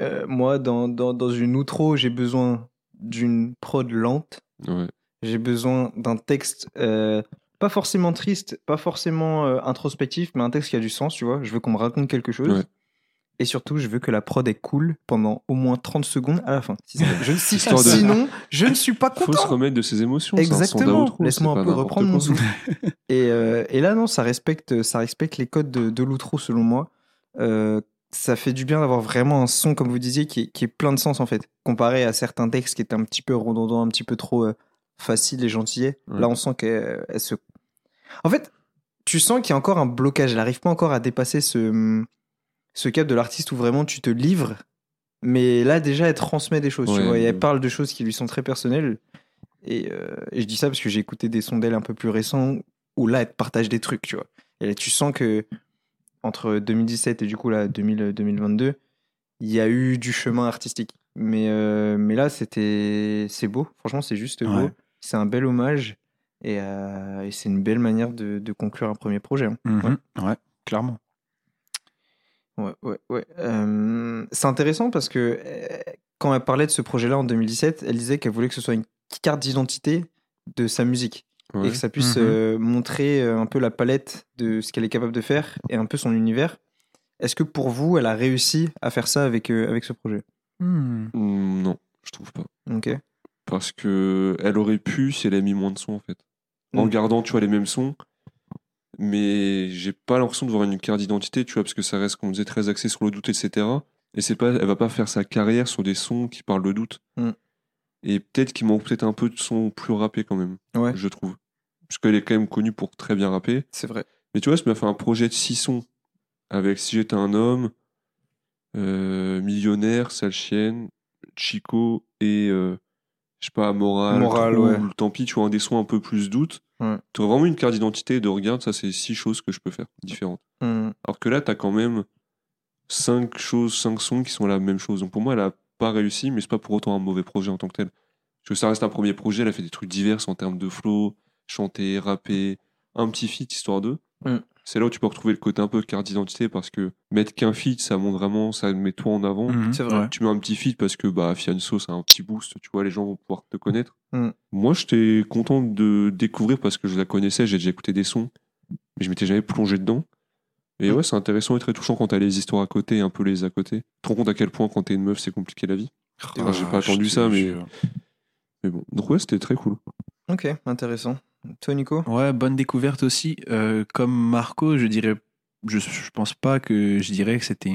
Euh, moi, dans, dans, dans une outro, j'ai besoin d'une prod lente. Ouais. J'ai besoin d'un texte euh, pas forcément triste, pas forcément euh, introspectif, mais un texte qui a du sens, tu vois. Je veux qu'on me raconte quelque chose. Ouais. Et surtout, je veux que la prod est cool pendant au moins 30 secondes à la fin. Si je- si- Sinon, je ne suis pas Faut se content. remettre de ses émotions. Exactement. Laisse-moi un peu reprendre mon souffle. Et, euh, et là, non, ça respecte, ça respecte les codes de, de l'outro, selon moi. Euh, ça fait du bien d'avoir vraiment un son, comme vous disiez, qui est, qui est plein de sens, en fait. Comparé à certains textes qui étaient un petit peu redondants, un petit peu trop euh, faciles et gentillets. Ouais. Là, on sent qu'elle elle se. En fait, tu sens qu'il y a encore un blocage. Elle n'arrive pas encore à dépasser ce, ce cap de l'artiste où vraiment tu te livres. Mais là, déjà, elle transmet des choses, tu vois. Et elle parle de choses qui lui sont très personnelles. Et, euh, et je dis ça parce que j'ai écouté des sons d'elle un peu plus récents où là, elle te partage des trucs, tu vois. Et là, tu sens que entre 2017 et du coup là 2000, 2022, il y a eu du chemin artistique. Mais, euh, mais là, c'était c'est beau. Franchement, c'est juste beau. Ouais. C'est un bel hommage et, euh, et c'est une belle manière de, de conclure un premier projet. hein. Mhm. Ouais, clairement. Ouais, ouais, ouais. Euh, c'est intéressant parce que quand elle parlait de ce projet-là en 2017, elle disait qu'elle voulait que ce soit une carte d'identité de sa musique Ouais. et que ça puisse Mhm. euh, montrer euh, un peu la palette de ce qu'elle est capable de faire et un peu son univers. Est-ce que pour vous, elle a réussi à faire ça avec, euh, avec ce projet? Hmm. Mm, Non, je trouve pas. Ok. Parce que elle aurait pu si elle avait mis moins de sons en fait. En Mm. gardant, tu vois, les mêmes sons. Mais j'ai pas l'impression de voir une carte d'identité, tu vois, parce que ça reste, comme on disait, très axé sur le doute, etc. Et c'est pas, elle va pas faire sa carrière sur des sons qui parlent de doute. Mm. Et peut-être qu'il manque peut-être un peu de sons plus rappés quand même, Ouais, je trouve. Parce qu'elle est quand même connue pour très bien rapper. c'est vrai. Mais tu vois, ça m'a fait un projet de six sons avec Si j'étais un homme, euh, Millionnaire, Sale Chienne, Chico et euh, je sais pas, Moral, Moral, ouais. Tant pis, tu vois, des sons un peu plus doute. Ouais. Tu aurais vraiment une carte d'identité de regarde, ça c'est six choses que je peux faire différentes. Hmm. Alors que là, tu as quand même cinq choses, cinq sons qui sont la même chose. Donc pour moi, elle a pas réussi, mais c'est pas pour autant un mauvais projet en tant que tel. Parce que ça reste un premier projet, elle a fait des trucs divers en termes de flow, chanter, rapper, un petit feat histoire d'eux. Mm. C'est là où tu peux retrouver le côté un peu carte d'identité parce que mettre qu'un feat, ça montre vraiment, ça met toi en avant. Mhm. C'est vrai. Tu mets un petit feat parce que bah, Fianso, c'est un petit boost, tu vois, les gens vont pouvoir te connaître. Mm. Moi, j'étais content de découvrir parce que je la connaissais, j'ai déjà écouté des sons, mais je m'étais jamais plongé dedans. Et Mm. ouais, c'est intéressant et très touchant quand t'as les histoires à côté un peu les à côté. Tu te rends compte à quel point quand t'es une meuf, c'est compliqué la vie. Enfin, j'ai pas Ah, attendu ça, mais-. Mais bon, donc ouais, c'était très cool. Ok, intéressant. Toi, Nico? Ouais, bonne découverte aussi. Euh, comme Marco, je dirais, je, je pense pas que je dirais que c'était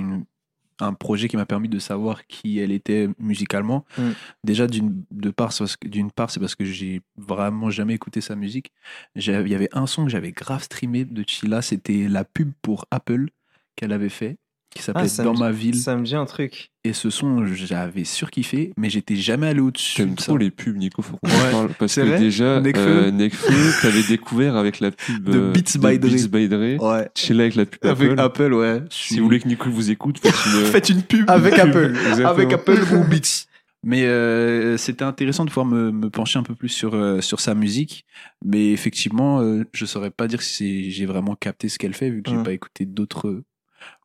un projet qui m'a permis de savoir qui elle était musicalement. Mm. Déjà d'une part, c'est parce que- d'une part, c'est parce que j'ai vraiment jamais écouté sa musique. Il y avait un son que j'avais grave streamé de Chila, c'était la pub pour Apple qu'elle avait fait, qui s'appelait Ah, Dans me- ma ville. Ça me dit un truc. Et ce son, j'avais surkiffé, mais j'étais jamais allé au-dessus J'aime de ça. trop les pubs, Nico, faut qu'on Ouais, parle. Parce que déjà, Nekfeu. euh, t'avais découvert avec la pub De euh, Beats by Dre. Beats by Dre. Ouais. Chill avec la pub Avec Apple. Apple, ouais. Si vous voulez que Nico vous écoute, faites une. Faites une pub Avec Apple. Exactement. Avec Apple ou Beats. Mais euh, c'était intéressant de pouvoir me, me pencher un peu plus sur, euh, sur sa musique. Mais effectivement, euh, je saurais pas dire si j'ai vraiment capté ce qu'elle fait, vu que j'ai pas écouté d'autres euh,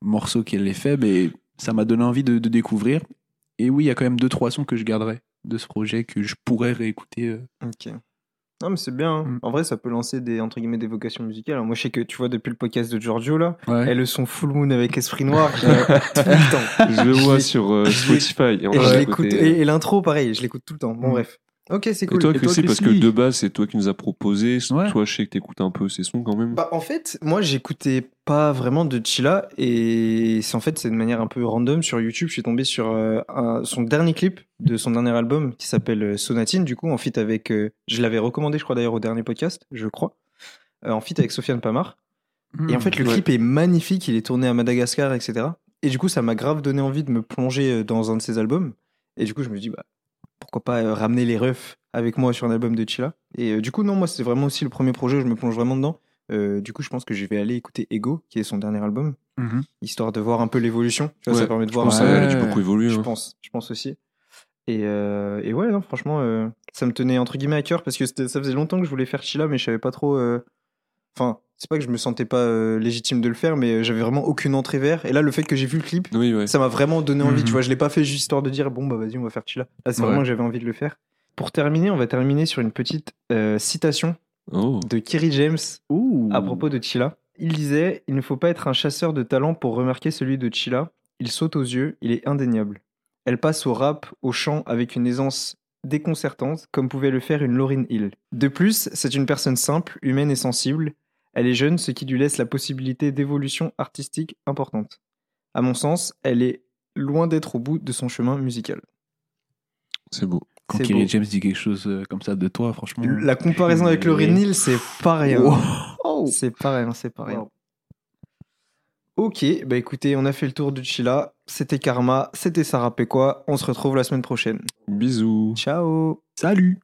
morceaux qu'elle ait fait. Mais ça m'a donné envie de, de découvrir. Et oui, il y a quand même deux, trois sons que je garderai de ce projet que je pourrais réécouter. euh. Ok. Non, mais c'est bien. hein. Mm. En vrai, ça peut lancer des, entre guillemets, des vocations musicales. Alors, moi, je sais que, tu vois, depuis le podcast de Giorgio, là, Ouais. et le son Full Moon avec Esprit Noir, tout le temps. Je le vois sur euh, Spotify. Et, Et Et, et l'intro, pareil, je l'écoute tout le temps. Bon, Mm. bref. Ok, c'est cool. toi, Et toi, Chrissy, parce que de base, c'est toi qui nous as proposé. Ouais. Toi, je sais que t'écoutes un peu ces sons quand même. Bah, en fait, moi, j'écoutais pas vraiment de Chilla et c'est en fait, c'est de manière un peu random sur YouTube. Je suis tombé sur euh, un- son dernier clip de son dernier album qui s'appelle euh, Sonatine, du coup, en feat avec. euh, je l'avais recommandé, je crois d'ailleurs, au dernier podcast, je crois. Euh, en feat avec Sofiane Pamar. Et en fait, le Ouais. clip est magnifique, il est tourné à Madagascar, etc. Et du coup, ça m'a grave donné envie de me plonger dans un de ses albums. Et du coup, je me dis, bah, pourquoi pas euh, ramener les refs avec moi sur un album de Chilla. Et euh, du coup, non, moi, c'est vraiment aussi le premier projet où je me plonge vraiment dedans. Euh, du coup, je pense que je vais aller écouter Ego, qui est son dernier album, Mhm. histoire de voir un peu l'évolution. Ouais, ça permet de voir ça a beaucoup évoluer. je pense, je pense aussi. Et, euh, et ouais, non, franchement, euh, ça me tenait entre guillemets à cœur parce que ça faisait longtemps que je voulais faire Chila, mais je savais pas trop. Euh, Enfin, c'est pas que je me sentais pas euh, légitime de le faire, mais j'avais vraiment aucune entrée vers. Et là, le fait que j'ai vu le clip, Oui, ouais. ça m'a vraiment donné envie. Mhm. Tu vois, je l'ai pas fait juste histoire de dire bon, bah vas-y, on va faire Chila. Là, c'est Ouais. vraiment que j'avais envie de le faire. Pour terminer, on va terminer sur une petite euh, citation Oh. de Kerry James à propos de Chila. Il disait Il ne faut pas être un chasseur de talent pour remarquer celui de Chila. Il saute aux yeux, il est indéniable. Elle passe au rap, au chant avec une aisance déconcertante, comme pouvait le faire une Lauryn Hill. De plus, c'est une personne simple, humaine et sensible. Elle est jeune, ce qui lui laisse la possibilité d'évolution artistique importante. À mon sens, elle est loin d'être au bout de son chemin musical. C'est beau. Quand Kerry. James dit quelque chose euh, comme ça de toi, franchement. La comparaison avec Lauryn Hill, c'est pas rien. Oh. C'est pas rien, c'est pas rien. Ok, bah écoutez, on a fait le tour du Chila. C'était Karma, c'était Sarah Péquois. On se retrouve la semaine prochaine. Bisous. Ciao Salut